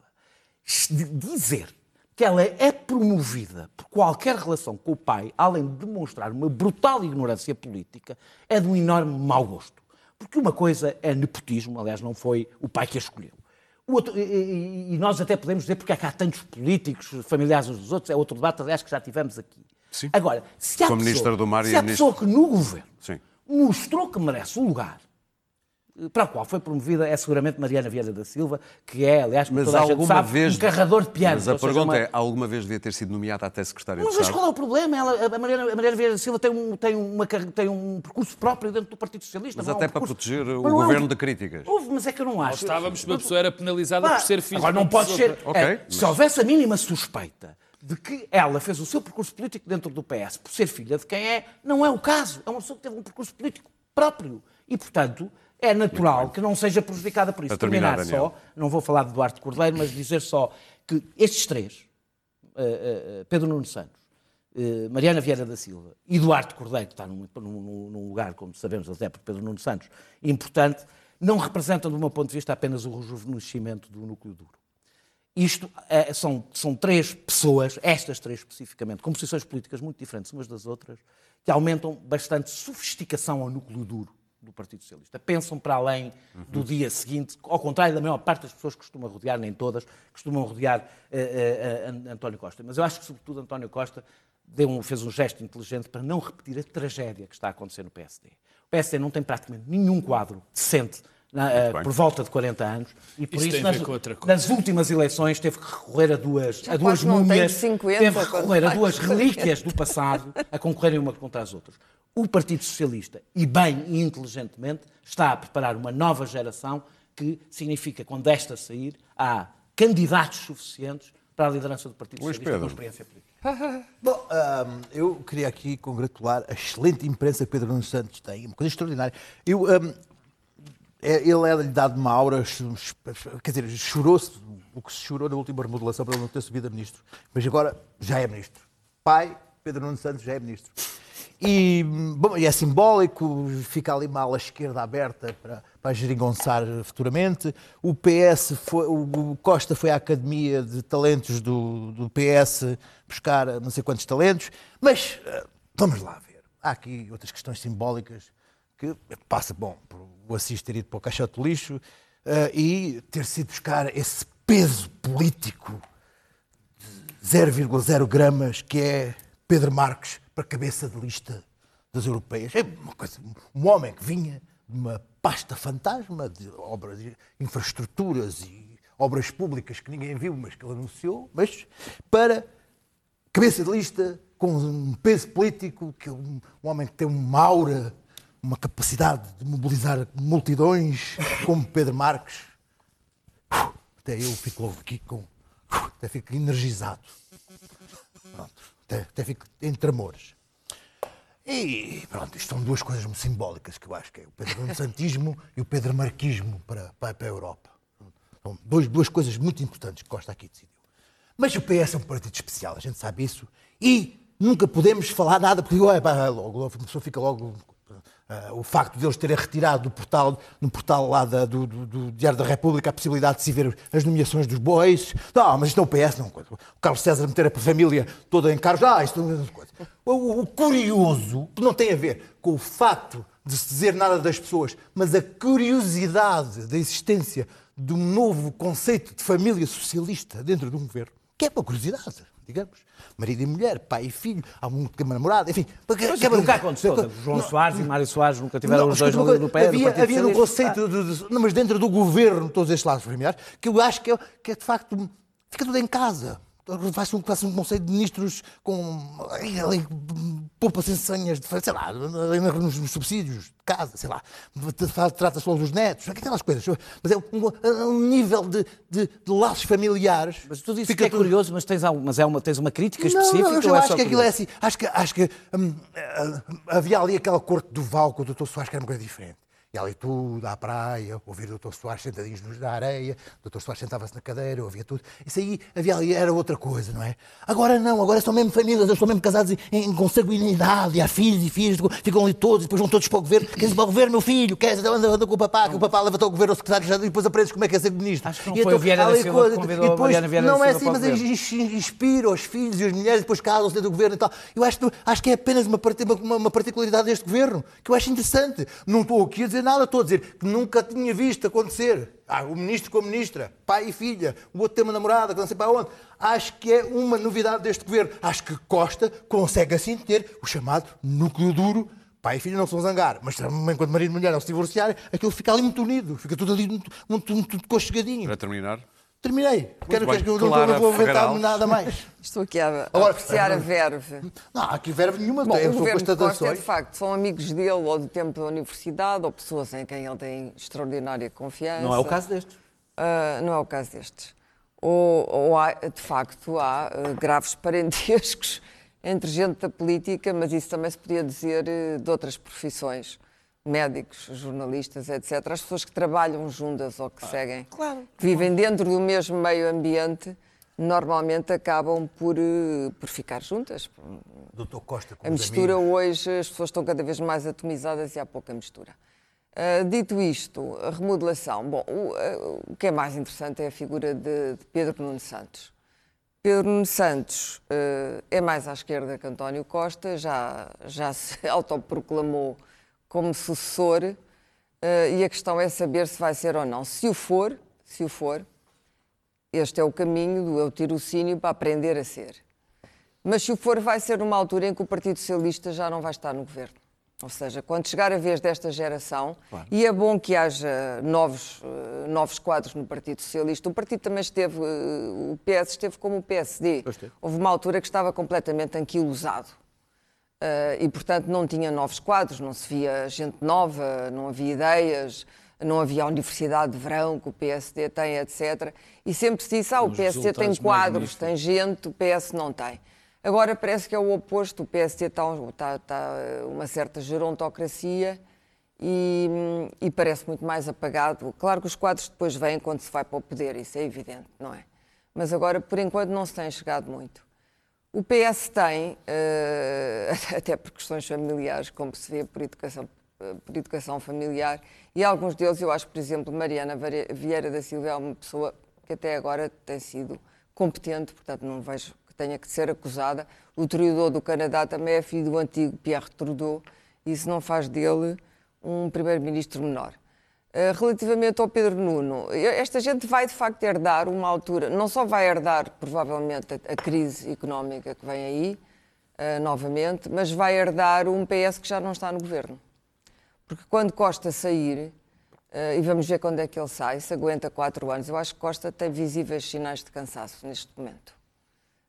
dizer que ela é promovida por qualquer relação com o pai, além de demonstrar uma brutal ignorância política, é de um enorme mau gosto. Porque uma coisa é nepotismo, aliás, não foi o pai que a escolheu. Outro- e, e- nós até podemos dizer porque é que há tantos políticos familiares uns dos outros, é outro debate, aliás, que já tivemos aqui. Sim. Agora, se há, pessoa, do Mar se há pessoa que no governo Sim. mostrou que merece o lugar, para o qual foi promovida é seguramente Mariana Vieira da Silva, que é, aliás, como Mas toda a gente sabe, vez. um carrador de piano. Mas a ou seja, pergunta uma- é: alguma vez devia ter sido nomeada até secretária de Mas veja Estado? qual é o problema? Ela, a, Mariana, a Mariana Vieira da Silva tem um, tem, uma, tem um percurso próprio dentro do Partido Socialista. Mas não é um até para percurso- proteger Mas o não um- governo de críticas. Houve, mas é que eu não acho. Estávamos, uma pessoa era penalizada por ser filho Agora de não pode ser. Ok, é, mas- Se houvesse a mínima suspeita de que ela fez o seu percurso político dentro do PS por ser filha de quem é, não é o caso. É uma pessoa que teve um percurso político próprio. E, portanto, é natural que não seja prejudicada por isso. Para terminar, Terminar só, não vou falar de Duarte Cordeiro, mas dizer só que estes três, eh, eh, Pedro Nuno Santos, eh, Mariana Vieira da Silva e Duarte Cordeiro, que está num, num- num lugar, como sabemos, até por Pedro Nuno Santos, importante, não representam, do meu ponto de vista, apenas o rejuvenescimento do núcleo duro. Isto são, são três pessoas, estas três especificamente, com posições políticas muito diferentes umas das outras, que aumentam bastante sofisticação ao núcleo duro do Partido Socialista. Pensam para além do dia seguinte, ao contrário da maior parte das pessoas que costumam rodear, nem todas, costumam rodear eh, eh, An- António Costa. Mas eu acho que, sobretudo, António Costa deu um- fez um gesto inteligente para não repetir a tragédia que está a acontecer no PSD. O PSD não tem praticamente nenhum quadro decente na- eh, por volta de 40 anos e por Isso isso, nas, com outra coisa. nas últimas eleições teve que recorrer a duas, Já a duas múmias, 50 teve que recorrer a duas 40. relíquias do passado a concorrerem uma contra as outras. O Partido Socialista, e bem e inteligentemente, está a preparar uma nova geração que significa, quando esta sair, há candidatos suficientes para a liderança do Partido Luís Socialista Pedro. com experiência política. Bom, ahm, eu queria aqui congratular a excelente imprensa que Pedro Nuno Santos tem, uma coisa extraordinária. Eu, é- ele é-lhe dado uma aura, quer dizer, chorou-se o que se chorou na última remodelação para ele não ter subido a ministro. Mas agora já é ministro. Pai, Pedro Nuno Santos já é ministro. E, bom, é simbólico, fica ali uma ala esquerda aberta para, para geringonçar futuramente. O PS, foi, o Costa foi à Academia de Talentos do, do PS buscar não sei quantos talentos, mas eh, vamos lá ver. Há aqui outras questões simbólicas que passa, bom, por o Assis ter ido para o caixote de lixo eh, e ter sido buscar esse peso político 0,0 gramas, que é Pedro Marques para cabeça de lista das europeias. É uma coisa, um homem que vinha de uma pasta fantasma de obras, de infraestruturas e obras públicas que ninguém viu, mas que ele anunciou, mas para cabeça de lista com um peso político, que é um, um homem que tem uma aura, uma capacidade de mobilizar multidões, como Pedro Marques. Até eu fico logo aqui com. Até fico energizado. Pronto. Até, até fico em tremores. E pronto, isto são duas coisas muito simbólicas que eu acho que é o Pedro Santismo e o Pedro Marquismo para, para, a Europa. São dois, duas coisas muito importantes que Costa aqui decidiu. Mas o PS é um partido especial, a gente sabe isso. E nunca podemos falar nada, porque logo, logo, a pessoa fica logo. Ah, o facto de eles terem retirado do portal, no portal lá da- do, do- do Diário da República a possibilidade de se ver as nomeações dos bois. Não, mas isto não é o PS, não. O Carlos César meter a família toda em cargos. Ah, isto não é coisa. O, o curioso, que não tem a ver com o facto de se dizer nada das pessoas, mas a curiosidade da existência de um novo conceito de família socialista dentro de um governo, que é uma curiosidade, digamos. Marido e mulher, pai e filho, há um uma namorada, enfim. Mas isso nunca aconteceu. João Soares e Mário Soares nunca tiveram Não, os dois uma no, pé havia, havia um conceito, de, de- não, mas dentro do governo, todos estes lados familiares, que eu acho que é, que é de facto, fica tudo em casa. Faz um, faz um conceito de ministros com ali, poupa-se senhas, de, sei lá, nos, nos subsídios de casa, sei lá, trata-se logo dos netos, aquelas coisas. Mas é um, um nível de, de, de laços familiares. Mas tu dizes Fica que é tudo- curioso, mas tens, algum- mas é uma, tens uma crítica não, específica? não, eu ou já é acho que aquilo é assim. Acho que, acho que hum, ah, havia ali aquela corte do Val com o Dr. Soares que era uma coisa diferente. E ali tudo, à praia, ouvir o Dr. Soares sentadinhos na areia, o Dr. Soares sentava-se na cadeira, ouvia tudo. Isso aí havia ali, era outra coisa, não é? Agora não, agora são mesmo famílias, eles estão mesmo casados em, em consanguinidade, e há filhos e filhos, ficam ali todos, e depois vão todos para o governo. Queres ir para o governo, meu filho? Queres? Anda, anda com o papá, que o papá leva-te ao governo, ao secretário, e depois aprendes como é que é ser ministro. Acho que não E foi o Vieira da Silva coisa- e a depois, Mariana Vieira Não é assim, mas inspira os filhos e as mulheres, depois casam-se dentro do governo e tal. Eu acho, que- acho que é apenas uma, uma- uma particularidade deste governo, que eu acho interessante. Não estou aqui a dizer nada, estou a dizer que nunca tinha visto acontecer. Ah, o ministro com a ministra, pai e filha, o outro tem uma namorada, que não sei para onde. Acho que é uma novidade deste governo. Acho que Costa consegue assim ter o chamado núcleo duro pai e filho não se vão zangar, mas quando marido e mulher não se divorciarem, aquilo fica ali muito unido, fica tudo ali muito, muito, muito conchegadinho. Para terminar, Terminei. Quero, bem. quero que eu não, Clara não vou Figueiredo. nada mais. Estou aqui a, a Agora, apreciar a verve. Não, há aqui verbo nenhuma, Bom, eu o governo de Costa, de facto, são amigos dele ou do tempo da universidade ou pessoas em quem ele tem extraordinária confiança. Não é o caso destes. Ah, não é o caso destes. Ou, ou há, de facto, há ah, graves parentescos entre gente da política, mas isso também se podia dizer eh, de outras profissões. Médicos, jornalistas, etc. As pessoas que trabalham juntas ou que seguem, que vivem dentro do mesmo meio ambiente, normalmente acabam por, eh, por ficar juntas. Doutor Costa, com A mistura amigos. hoje, as pessoas estão cada vez mais atomizadas e há pouca mistura. Ah, dito isto, a remodelação. Bom, o, ah, o que é mais interessante é a figura de, de Pedro Nuno Santos. Pedro Nuno Santos ah, é mais à esquerda que António Costa, já, já se autoproclamou como sucessor ah, e a questão é saber se vai ser ou não. Se o for, se o for, este é o caminho do eu tirocínio para aprender a ser. Mas se o for, vai ser numa altura em que o Partido Socialista já não vai estar no governo. Ou seja, quando chegar a vez desta geração, e é bom que haja novos, eh, novos quadros no Partido Socialista. O partido também esteve, eh, o PS esteve como o PSD. Houve uma altura que estava completamente anquilosado. Eh, e, portanto, não tinha novos quadros, não se via gente nova, não havia ideias, não havia a Universidade de Verão que o PSD tem, etc. E sempre se disse, ah, o PSD tem quadros, tem gente, o PS não tem. Agora parece que é o oposto, o PSD está, está, está uma certa gerontocracia e, e parece muito mais apagado. Claro que os quadros depois vêm quando se vai para o poder, isso é evidente, não é? Mas agora, por enquanto, não se tem chegado muito. O PS tem, eh, até por questões familiares, como se vê por educação, eh, por educação familiar, e alguns deles, eu acho por exemplo, Mariana Vieira da Silva é uma pessoa que até agora tem sido competente, portanto não vejo que tenha que ser acusada. O Trudeau do Canadá também é filho do antigo Pierre Trudeau, e isso não faz dele um primeiro-ministro menor. Uh, Relativamente ao Pedro Nuno, esta gente vai de facto herdar uma altura, não só vai herdar provavelmente a, a crise económica que vem aí, uh, novamente, mas vai herdar um PS que já não está no governo. Porque quando Costa sair, uh, e vamos ver quando é que ele sai, se aguenta quatro anos, eu acho que Costa tem visíveis sinais de cansaço neste momento.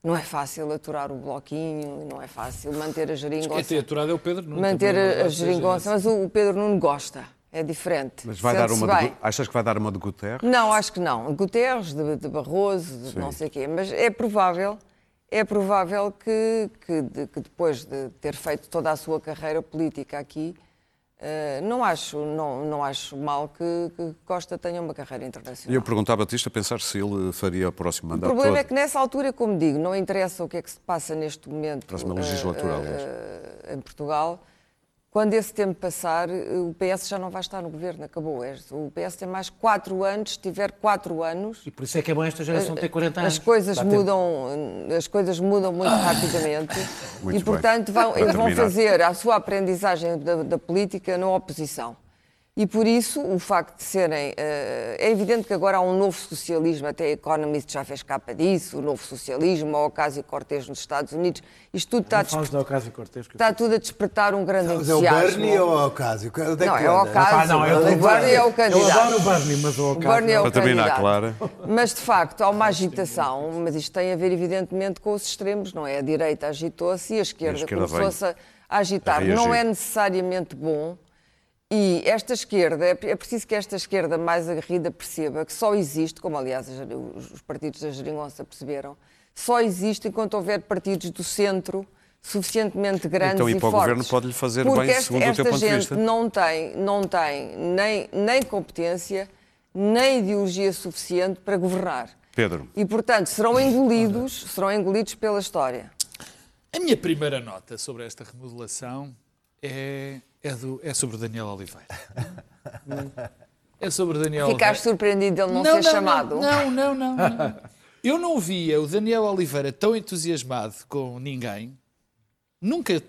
Não é fácil aturar o bloquinho, não é fácil manter a Quem geringonça. tem aturado é o Pedro Nuno. Manter a, a verdade seja geringonça, mas o Pedro Nuno gosta, é diferente. mas vai dar uma. De, achas que vai dar uma de Guterres? Não, acho que não. Guterres, de, de Barroso, de Sim. não sei o quê. Mas é provável, é provável que, que, de- que depois de ter feito toda a sua carreira política aqui, eh, não, acho, não, não acho mal que, que Costa tenha uma carreira E internacional. eu perguntava-te isto a pensar se ele faria o próximo O mandato problema todo. é que nessa altura, como digo, não interessa o que é que se passa neste momento Próxima legislatura, aliás. eh, em Portugal. Quando esse tempo passar, eh, o PS já não vai estar no governo, acabou. É, O PS tem mais quatro anos, se tiver quatro anos, E por isso é que é bom esta geração ter 40 anos. as coisas Dá tempo. mudam, as coisas mudam muito rapidamente Muito e, bem. portanto, vão, eles vão fazer a sua aprendizagem da, da política na oposição. E por isso, o facto de serem. eh, é evidente que agora há um novo socialismo, até a Economist já fez capa disso, o novo socialismo, a Ocasio-Cortez nos Estados Unidos. Isto tudo está desper- da Ocasio Cortez. que eu- está tudo a despertar um grande Mas é o entusiasmo. Bernie ou o Ocasio? Onde Não, que é o? Ocasio. Ah, não, eu o tenho- Bernie é o Eu candidato. adoro o Bernie, mas o O Ocasio... Bernie é o Para terminar, candidato. Clara. Mas, de facto, há uma agitação, mas isto tem a ver, evidentemente, com os extremos, não é? A direita agitou-se e a esquerda, a esquerda começou-se a agitar. a não é necessariamente bom. E esta esquerda, é é preciso que esta esquerda mais aguerrida perceba que só existe, como aliás os os partidos da Geringonça perceberam, só existe enquanto houver partidos do centro suficientemente grandes Então, e e para o fortes. governo pode-lhe fazer Porque bem, esta, segundo o teu ponto de gente vista. não tem, não tem nem, nem competência, nem ideologia suficiente para governar. Pedro. E, portanto, serão engolidos, serão engolidos pela história. A minha primeira nota sobre esta remodelação é, é, do, é sobre Daniel Oliveira. É sobre Daniel Ficaste surpreendido de ele não, ser chamado? Não, não, não, não. Eu não via o Daniel Oliveira tão entusiasmado com ninguém. Nunca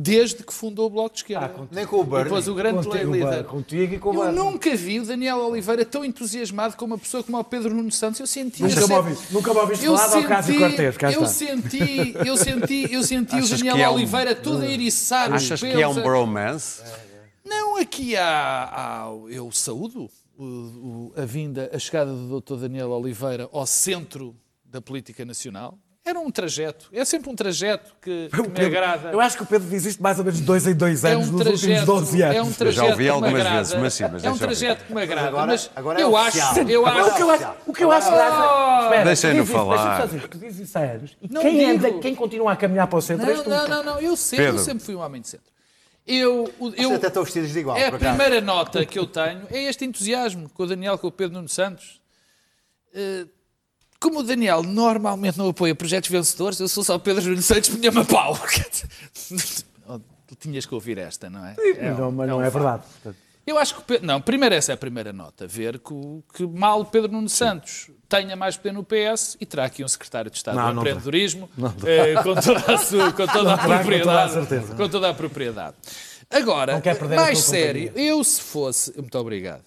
desde que fundou o Bloco de Esquerda. Nem com o Bernie. depois o grande Contigo, líder. contigo e com o Eu Bernie. nunca vi o Daniel Oliveira tão entusiasmado como uma pessoa como o Pedro Nuno Santos. Eu senti. Nunca eu me ouviste- nunca me ouviste eu falar do Ocasio senti- Cortez, cá Eu senti, eu senti, eu senti o Daniel é um- Oliveira todo a eriçar os Achas que é um bromance? Não, aqui há, há- eu saúdo o- o- a vinda, a chegada do Dr. Daniel Oliveira ao centro da política nacional. Era um trajeto, é sempre um trajeto que, que me agrada. Eu acho que o Pedro diz isto mais ou menos de dois em dois É anos um nos últimos trajeto, 12 anos. é um Eu já trajeto ouvi que me algumas agrada. vezes, mas sim, mas é um trajeto que me agrada. agora- mas agora é eu acho, oficial. eu Agora acho O que eu acho, o que eu acho Deixem-no dizes isso, falar. deixa-me só dizer, Tu dizes isso há anos. E Não quem, anda, quem continua a caminhar para o centro és Não, tu. não, não, não, eu sempre, eu Pedro. sempre fui um homem de centro. Eu, eu, até estão vestidos de igual, é a primeira nota que eu tenho é este entusiasmo com o Daniel, com o Pedro Nuno Santos. Eh, Como o Daniel normalmente não apoia projetos vencedores, eu sou só o Pedro Nuno Santos, punha-me a pau. Oh, Tu tinhas que ouvir esta, não é? É Não, um- mas é não um é verdade. Portanto, Eu acho que. Não, primeiro essa é a primeira nota. Ver que, que mal o Pedro Nuno Santos tenha mais poder no PS e terá aqui um secretário de Estado Não, do não empreendedorismo eh, com toda a, sua, com toda a com toda a propriedade. certeza. Com toda a propriedade. Agora, mais sério, companhia. eu se fosse. Muito obrigado.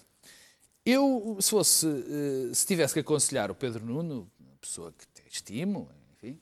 Eu, se fosse. eh, Se tivesse que aconselhar o Pedro Nuno, uma pessoa que estimo, enfim.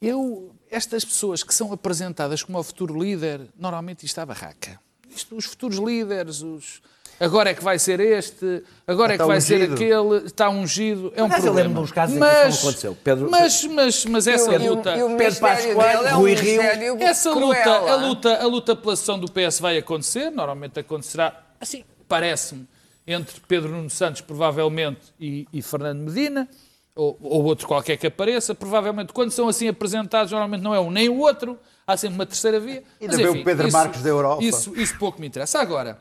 Eu, estas pessoas que são apresentadas como o futuro líder, normalmente isto é barraca. Isto, os futuros líderes, os, agora é que vai ser este, agora é que Está vai ser ungido. aquele, está ungido, é um eu problema. lembro de uns casos em que isso não aconteceu. Pedro- mas, mas, mas essa E o- luta... e o Pedro Pascoal, é um Rui Rio, Essa cruel, luta, a luta, a luta pela sessão do PS vai acontecer, normalmente acontecerá, assim, parece-me, entre Pedro Nuno Santos, provavelmente, e, e Fernando Medina, ou, ou outro qualquer que apareça, provavelmente, quando são assim apresentados, normalmente não é um nem o outro, há sempre uma terceira via. Ainda Mas, vem o Pedro isso- Marcos da Europa. Isso, isso pouco me interessa. Agora,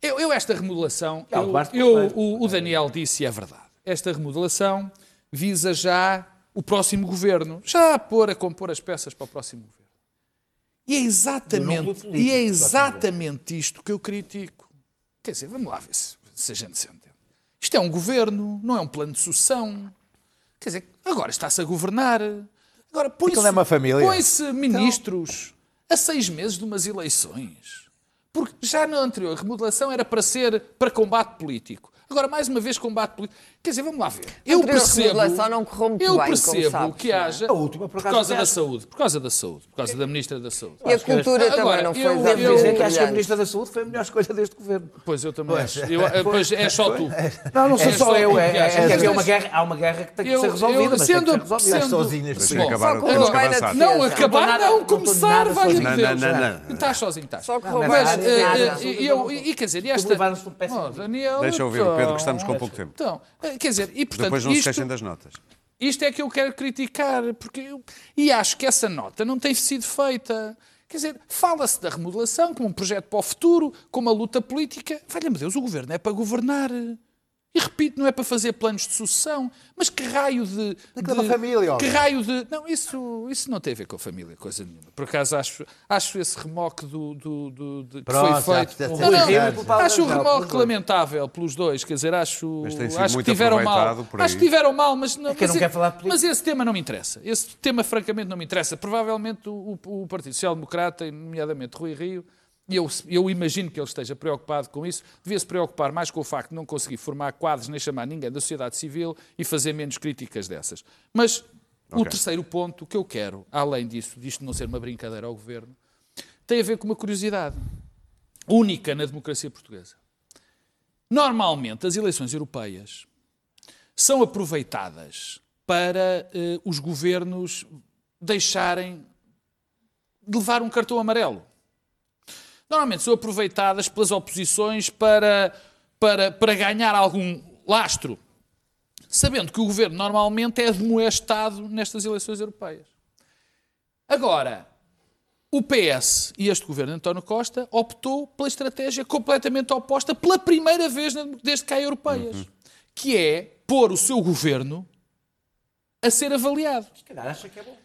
eu, eu esta remodelação, Ah, o eu, eu- o, o Daniel disse e é verdade. Esta remodelação visa já o próximo governo, já a pôr a compor as peças para o próximo governo. E é exatamente, político, e é exatamente isto que eu critico. Quer dizer, vamos lá ver se, se a gente se entende. Isto é um governo, não é um plano de sucessão. Quer dizer, agora está-se a governar. Agora põe-se é uma família. põe-se ministros a seis meses de umas eleições. Porque já na anterior remodelação era para ser para combate político. Agora, mais uma vez, combate político. Quer dizer, vamos lá ver. Eu anterior percebo, não correu muito eu bem, como percebo sabes, que é? haja, A última, por por acaso, causa da saúde, por causa da saúde, por causa da Ministra da Saúde. E a cultura Agora, também não foi eu- eu- Dizer que acho que a. Ministra da Saúde foi a melhor escolha deste governo. Pois eu também acho. Eu, eh, pois é só tu. Não, não sou É só só eu. É, é, é havia uma guerra, há uma guerra que tem que Eu- ser resolvida, eu mas sendo- tem que ser resolvida. sendo- sozinhas. Deixem Bom, acabar, só temos que correu bem na avançar. defesa. Não, acabar não, começar, vai sozinho. Não, não, não, não. Estás sozinho, estás. Só bem mas Eh, eh, e eu- quer dizer, e esta... Deixa ouvir o Pedro, que estamos com pouco tempo. Então, eh, quer dizer, e portanto, Depois não se isto, esquecem das notas. isto é que eu quero criticar, porque eu, e acho que essa nota não tem sido feita. Quer dizer, fala-se da remodelação como um projeto para o futuro, como a luta política. Valha-me Deus, o governo é para governar. E repito, não é para fazer planos de sucessão. Mas que raio de. Daquela de- família, Que homem. raio de. Não, isso, isso não tem a ver com a família, coisa nenhuma. Por acaso acho, acho esse remoque do, do, do- de- que Pronto, foi já feito. deve Não, não, acho o remoque lamentável pelos dois. Quer dizer, acho, Mas acho que tiveram mal. Acho que tiveram mal, mas não. quem mas, não quer falar de política. mas esse tema não me interessa. Esse tema, francamente, não me interessa. Provavelmente o, o- o Partido Social Democrata, e nomeadamente Rui Rio, e eu, eu imagino que ele esteja preocupado com isso, devia se preocupar mais com o facto de não conseguir formar quadros nem chamar ninguém da sociedade civil e fazer menos críticas dessas. Mas o Ok. terceiro ponto que eu quero, além disso, disto não ser uma brincadeira ao governo, tem a ver com uma curiosidade única na democracia portuguesa. Normalmente, as eleições europeias são aproveitadas para eh, os governos deixarem de levar um cartão amarelo. Normalmente são aproveitadas pelas oposições para, para, para ganhar algum lastro, sabendo que o governo normalmente é demoestado nestas eleições europeias. Agora, o PS e este governo de António Costa optou pela estratégia completamente oposta pela primeira vez desde que há europeias, que é pôr o seu governo a ser avaliado. Se calhar acha que é bom.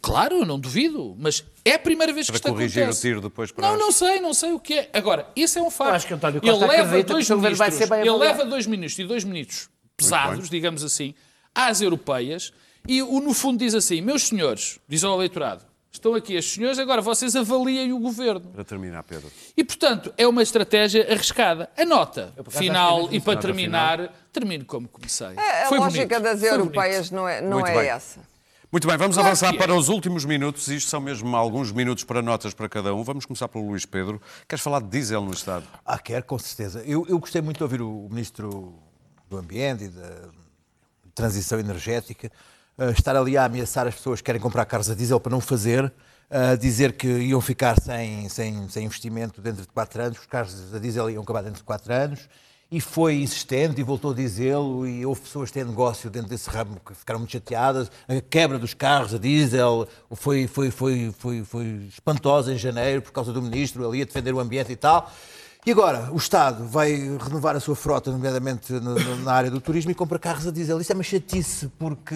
Claro, não duvido, mas é a primeira vez que Para isto corrigir acontece. o tiro depois para Não, não sei, não sei o que é. Agora, isso é um facto. Eu acho que António ele Costa leva acredita que dois ministros, ser bem ele leva dois ministros e dois ministros pesados, digamos assim, às europeias, e o, no fundo diz assim, meus senhores, diz ao eleitorado, Estão aqui estes senhores, agora vocês avaliem o governo. Para terminar, Pedro. E, portanto, é uma estratégia arriscada. A nota acaso, final, que é e para terminar, termino como comecei. É, a Foi lógica bonito, das europeias não é, não é essa. Muito bem, vamos Claro avançar é. para os últimos minutos. Isto são mesmo alguns minutos para notas para cada um. Vamos começar pelo Luís Pedro. Queres falar de diesel no Estado? Ah, quer, com certeza. Eu, eu gostei muito de ouvir o Ministro do Ambiente e da Transição Energética eh, estar ali a ameaçar as pessoas que querem comprar carros a diesel para não fazer, a dizer que iam ficar sem, sem, sem investimento dentro de 4 anos, os carros a diesel iam acabar dentro de 4 anos. E foi insistente e voltou a dizê-lo, e houve pessoas que têm negócio dentro desse ramo que ficaram muito chateadas. A quebra dos carros a diesel foi, foi, foi, foi, foi espantosa em janeiro por causa do ministro ali a defender o ambiente e tal. E agora, o Estado vai renovar a sua frota, nomeadamente na, na- área do turismo, e compra carros a diesel. Isso é uma chatice, porque.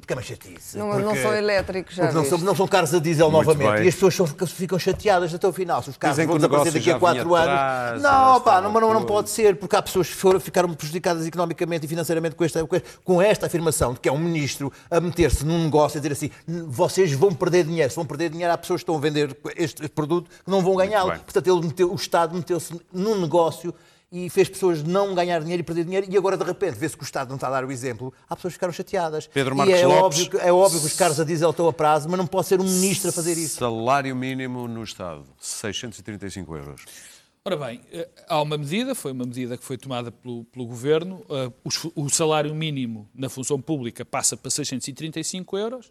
Porque é uma chatice. Não, não porque- são elétricos, já não são, não são carros a diesel Muito novamente. bem. E as pessoas só ficam, chateadas até o final. Se os carros Dizem vão desaparecer daqui a já 4 vinha anos. atrás, não, pá, não, não, não pode ser, porque há pessoas que foram, ficaram prejudicadas economicamente e financeiramente com esta, com esta afirmação de que é um ministro a meter-se num negócio e dizer assim: vocês vão perder dinheiro. Se vão perder dinheiro, há pessoas que estão a vender este produto que não vão ganhá-lo. Portanto, ele meteu, o Estado meteu-se num negócio e fez pessoas não ganhar dinheiro e perder dinheiro, e agora de repente vê-se que o Estado não está a dar o exemplo, há pessoas que ficaram chateadas. Pedro e Marcos é Lopes. óbvio, que, é óbvio que os carros a diesel estão a prazo, mas não pode ser um ministro a fazer isso. Salário mínimo no Estado, 635 euros. Ora bem, eh, há uma medida, foi uma medida que foi tomada pelo, pelo Governo. eh, O salário mínimo na função pública passa para 635 euros,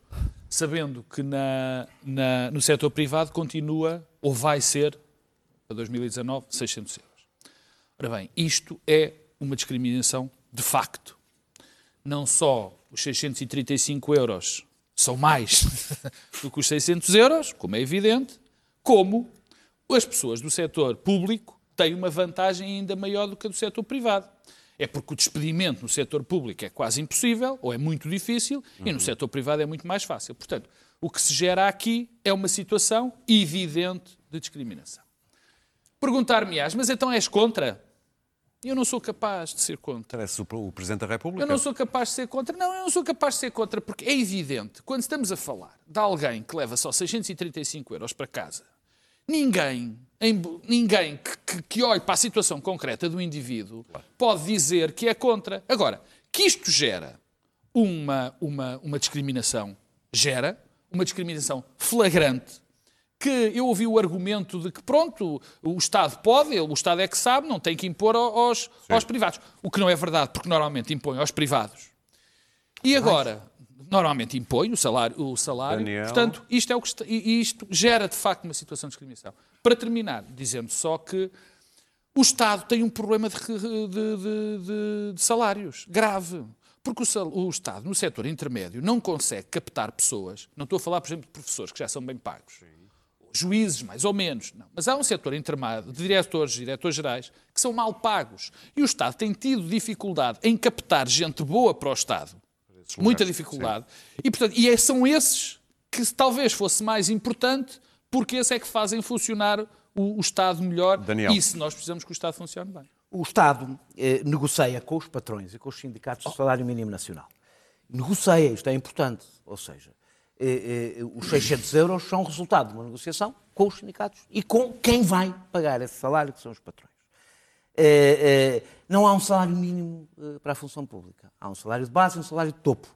sabendo que na, na- no setor privado continua, ou vai ser, para 2019, 600 euros. Ora bem, isto é uma discriminação de facto. Não só os 635 euros são mais do que os 600 euros, como é evidente, como as pessoas do setor público têm uma vantagem ainda maior do que a do setor privado. É porque o despedimento no setor público é quase impossível, ou é muito difícil, e no setor privado é muito mais fácil. Portanto, o que se gera aqui é uma situação evidente de discriminação. Perguntar-me-ás, mas então és contra? Eu não sou capaz de ser contra. Parece o, Presidente da República. Eu não sou capaz de ser contra. Não, eu não sou capaz de ser contra, porque é evidente, quando estamos a falar de alguém que leva só 635 euros para casa, ninguém, em- ninguém que, que- que olhe para a situação concreta do indivíduo pode dizer que é contra. Agora, que isto gera uma, uma, uma discriminação, gera uma discriminação flagrante, que eu ouvi o argumento de que, pronto, o Estado pode, o Estado é que sabe, não tem que impor ao- aos, aos privados. O que não é verdade, porque normalmente impõe aos privados. E agora, normalmente impõe o salário. O salário Daniel. portanto, isto, é o que está- e isto gera, de facto, uma situação de discriminação. Para terminar, dizendo só que o Estado tem um problema de, de- de- de- salários grave. Porque o, o Estado, no setor intermédio, não consegue captar pessoas. Não estou a falar, por exemplo, de professores que já são bem pagos. Juízes, mais ou menos. Não. Mas há um setor intermédio de diretores e diretores gerais que são mal pagos. E o Estado tem tido dificuldade em captar gente boa para o Estado. Muita dificuldade. E, portanto, e é- são esses que talvez fosse mais importante, porque esses é que fazem funcionar o, o Estado melhor. Daniel. E se nós precisamos que o Estado funcione bem. O Estado eh, negocia com os patrões e com os sindicatos o salário mínimo nacional. Negocia, isto é importante. Ou seja, os 600 euros são resultado de uma negociação com os sindicatos e com quem vai pagar esse salário, que são os patrões. Eh, eh, não há um salário mínimo eh, para a função pública. Há um salário de base e um salário de topo.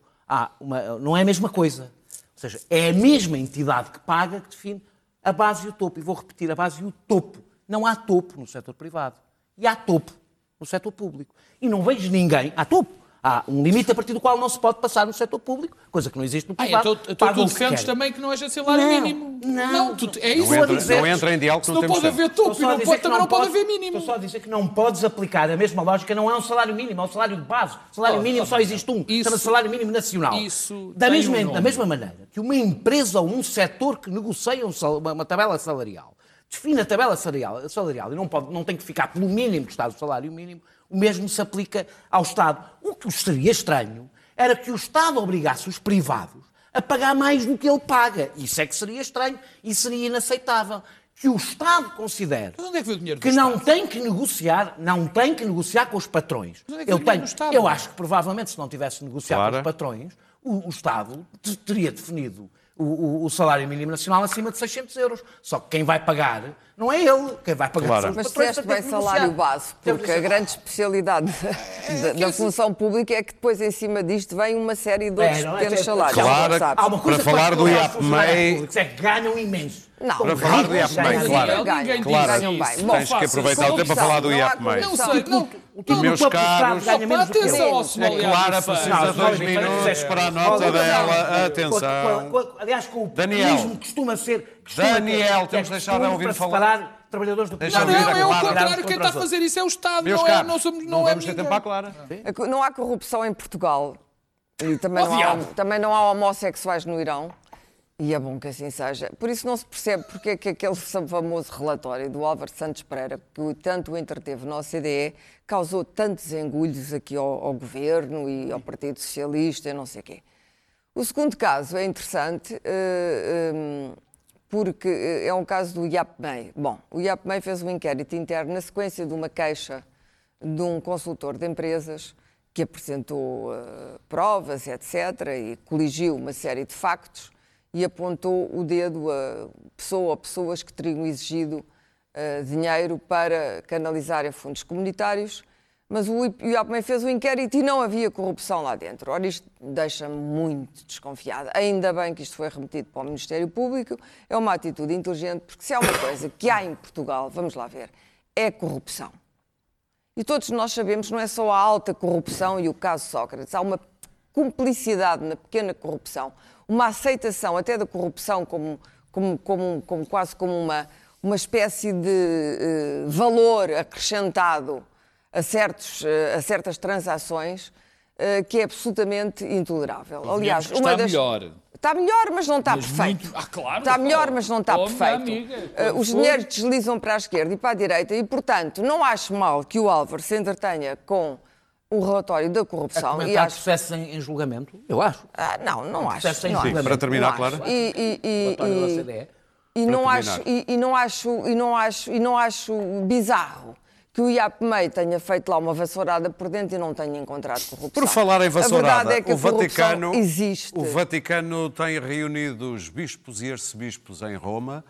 Uma- não é a mesma coisa. Ou seja, é a mesma entidade que paga que define a base e o topo. E vou repetir, a base e o topo. Não há topo no setor privado. E há topo no setor público. E não vejo ninguém. Há topo. Há um limite a partir do qual não se pode passar no setor público, coisa que não existe no Ah, privado. então, então Pagam tu defendes também que não haja salário Não, mínimo. não. tu, é isso Não que entra, não entra em diálogo, não não pode haver topo não pode, que também não pode haver mínimo. Estou só a dizer que não podes aplicar a mesma lógica, não é um salário mínimo, é um salário de base. Salário Oh, mínimo oh, só existe um, isso- chama-se salário mínimo nacional. isso da mesma, um da mesma maneira que uma empresa ou um setor que negocia um sal- uma, uma tabela salarial, define a tabela salarial, salarial e não, pode, não tem que ficar pelo mínimo que está o salário mínimo, o mesmo se aplica ao Estado. O que seria estranho era que o Estado obrigasse os privados a pagar mais do que ele paga. Isso é que seria estranho e seria inaceitável. Que o Estado considere Mas onde é que o dinheiro que não Estado? tem que negociar, não tem que negociar com os patrões. Mas onde é que Eu, tenho, Estado? eu acho que provavelmente se não tivesse negociado Clara. com os patrões, o, o Estado te- teria definido o, o- o salário mínimo nacional acima de 600 euros. Só que quem vai pagar não é ele. Quem vai pagar Claro. são os Mas patrões, disseste portanto, bem salário base, porque a de- grande especialidade da, da função pública é que depois em cima disto vem uma série de outros É, não é? pequenos É, salários. Claro? Há uma coisa Para falar que do IAPMEI É que ganham imenso. Não, Para falar do ganham, IAPMEI, ganham, claro. ganham, Ninguém diz Claro. ganham bem. Não Tens que aproveitar o tempo para falar do IAPMEI. Não sei, não. Tudo Meus o caros, ganha menos do que senhor A Clara precisa dois minutos para a nota dela. Atenção. aliás, com o Daniel. populismo costuma ser. Daniel, ter- temos de é deixar de costume ouvir para falar. trabalhadores do Deixa Não, ouvir não, a é o contrário. Quem está a fazer isso é o Estado, Meus não é, caros, não somos, não não é vamos ter ninguém. tempo a Clara. Não há corrupção em Portugal e também não, há, também não há homossexuais no Irão. E é bom que assim seja. Por isso não se percebe porque é que aquele famoso relatório do Álvaro Santos Pereira, que tanto entreteve na OCDE, causou tantos engulhos aqui ao, ao governo e ao Partido Socialista e não sei o quê. O segundo caso é interessante eh, eh, porque eh, é um caso do IAPMEI. Bom, o IAPMEI fez um inquérito interno na sequência de uma queixa de um consultor de empresas que apresentou eh, provas, etc., e coligiu uma série de factos e apontou o dedo a pessoa ou pessoas que teriam exigido eh, dinheiro para canalizar em fundos comunitários, mas o IAPMEI fez o inquérito e não havia corrupção lá dentro. Ora, isto deixa-me muito desconfiada. Ainda bem que isto foi remetido para o Ministério Público. É uma atitude inteligente, porque se há uma coisa que há em Portugal, vamos lá ver, é corrupção. E todos nós sabemos, não é só a alta corrupção e o caso Sócrates, há uma cumplicidade na pequena corrupção, uma aceitação até da corrupção como, como, como, como quase como uma, uma espécie de eh, valor acrescentado a, certos, eh, a certas transações eh, que é absolutamente intolerável. Aliás, uma está das... melhor. Está melhor, mas não está Mas perfeito. muito- Ah, claro. Está melhor, mas não está Oh, perfeito. amiga, quando os dinheiros deslizam para a esquerda e para a direita e, portanto, não acho mal que o Álvaro se entretenha com o relatório da A corrupção. e comentar acho... processos em, em julgamento? Eu acho. Ah, não, não acho. Processo em não julgamento. Para terminar, acho. E, e- e- Relatório da e- e não acho e, e não acho e não acho e não acho bizarro que o IAPMEI tenha feito lá uma vassourada por dentro e não tenha encontrado corrupção. Por falar em vassourada, é que o Vaticano, existe. o Vaticano tem reunido os bispos e arcebispos em Roma.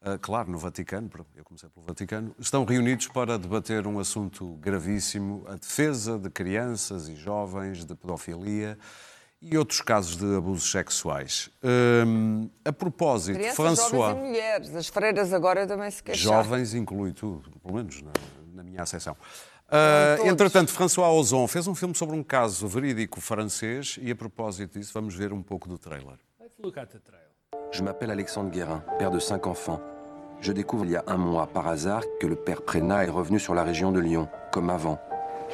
Ah, claro, no Vaticano, eu comecei pelo Vaticano, estão reunidos para debater um assunto gravíssimo, a defesa de crianças e jovens, de pedofilia e outros casos de abusos sexuais. Hum, a propósito, Crianças, François... jovens e mulheres. As freiras agora também se queixaram. Jovens inclui tudo, pelo menos na, na minha acessão. Todos. entretanto, François Ozon fez um filme sobre um caso verídico francês e, a propósito disso, vamos ver um pouco do trailer. Je m'appelle Alexandre Guérin, père de cinq enfants. Je découvre il y a un mois, par hasard, que le père Prénat est revenu sur la région de Lyon, comme avant.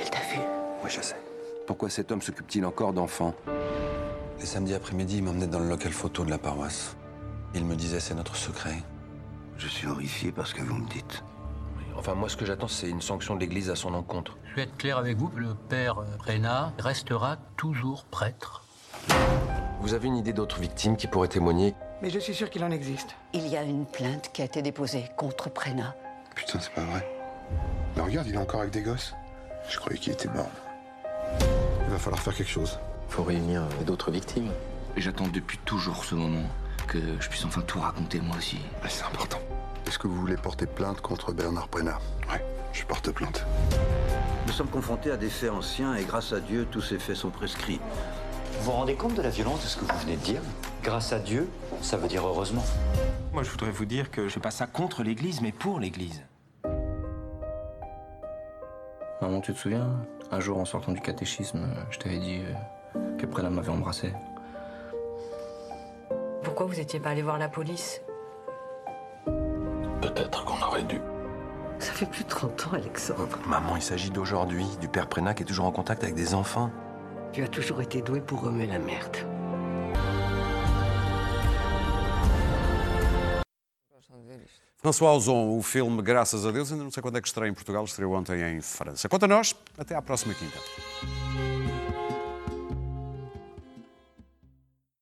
Il t'a vu Oui, je sais. Pourquoi cet homme s'occupe-t-il encore d'enfants? Les samedis après-midi, il m'emmenait dans le local photo de la paroisse. Il me disait c'est notre secret. Je suis horrifié par ce que vous me dites. Enfin, moi, ce que j'attends, c'est une sanction de l'Église à son encontre. Je vais être clair avec vous, le père Prénat restera toujours prêtre. Vous avez une idée d'autres victimes qui pourraient témoigner? Mais je suis sûr qu'il en existe. Il y a une plainte qui a été déposée contre Prena. Putain, c'est pas vrai. Mais regarde, il est encore avec des gosses. Je croyais qu'il était mort. Il va falloir faire quelque chose. Faut réunir d'autres victimes. J'attends depuis toujours ce moment, que je puisse enfin tout raconter moi aussi. C'est important. Est-ce que vous voulez porter plainte contre Bernard Prenat Ouais, je porte plainte. Nous sommes confrontés à des faits anciens et grâce à Dieu, tous ces faits sont prescrits. Vous vous rendez compte de la violence de ce que vous venez de dire? Grâce à Dieu, ça veut dire heureusement. Moi, je voudrais vous dire que je fais pas ça contre l'Église, mais pour l'Église. Maman, tu te souviens Un jour, en sortant du catéchisme, je t'avais dit euh, que Prena m'avait embrassé. Pourquoi vous étiez pas allé voir la police? Peut-être qu'on aurait dû. Ça fait plus de 30 ans, Alexandre. Maman, il s'agit d'aujourd'hui, du père Prénat qui est toujours en contact avec des enfants. Tu as toujours été doué pour remuer la merde. François Ozon, o filme Graças a Deus, ainda não sei quando é que estreia em Portugal, estreou ontem em França. A nós, até à próxima quinta.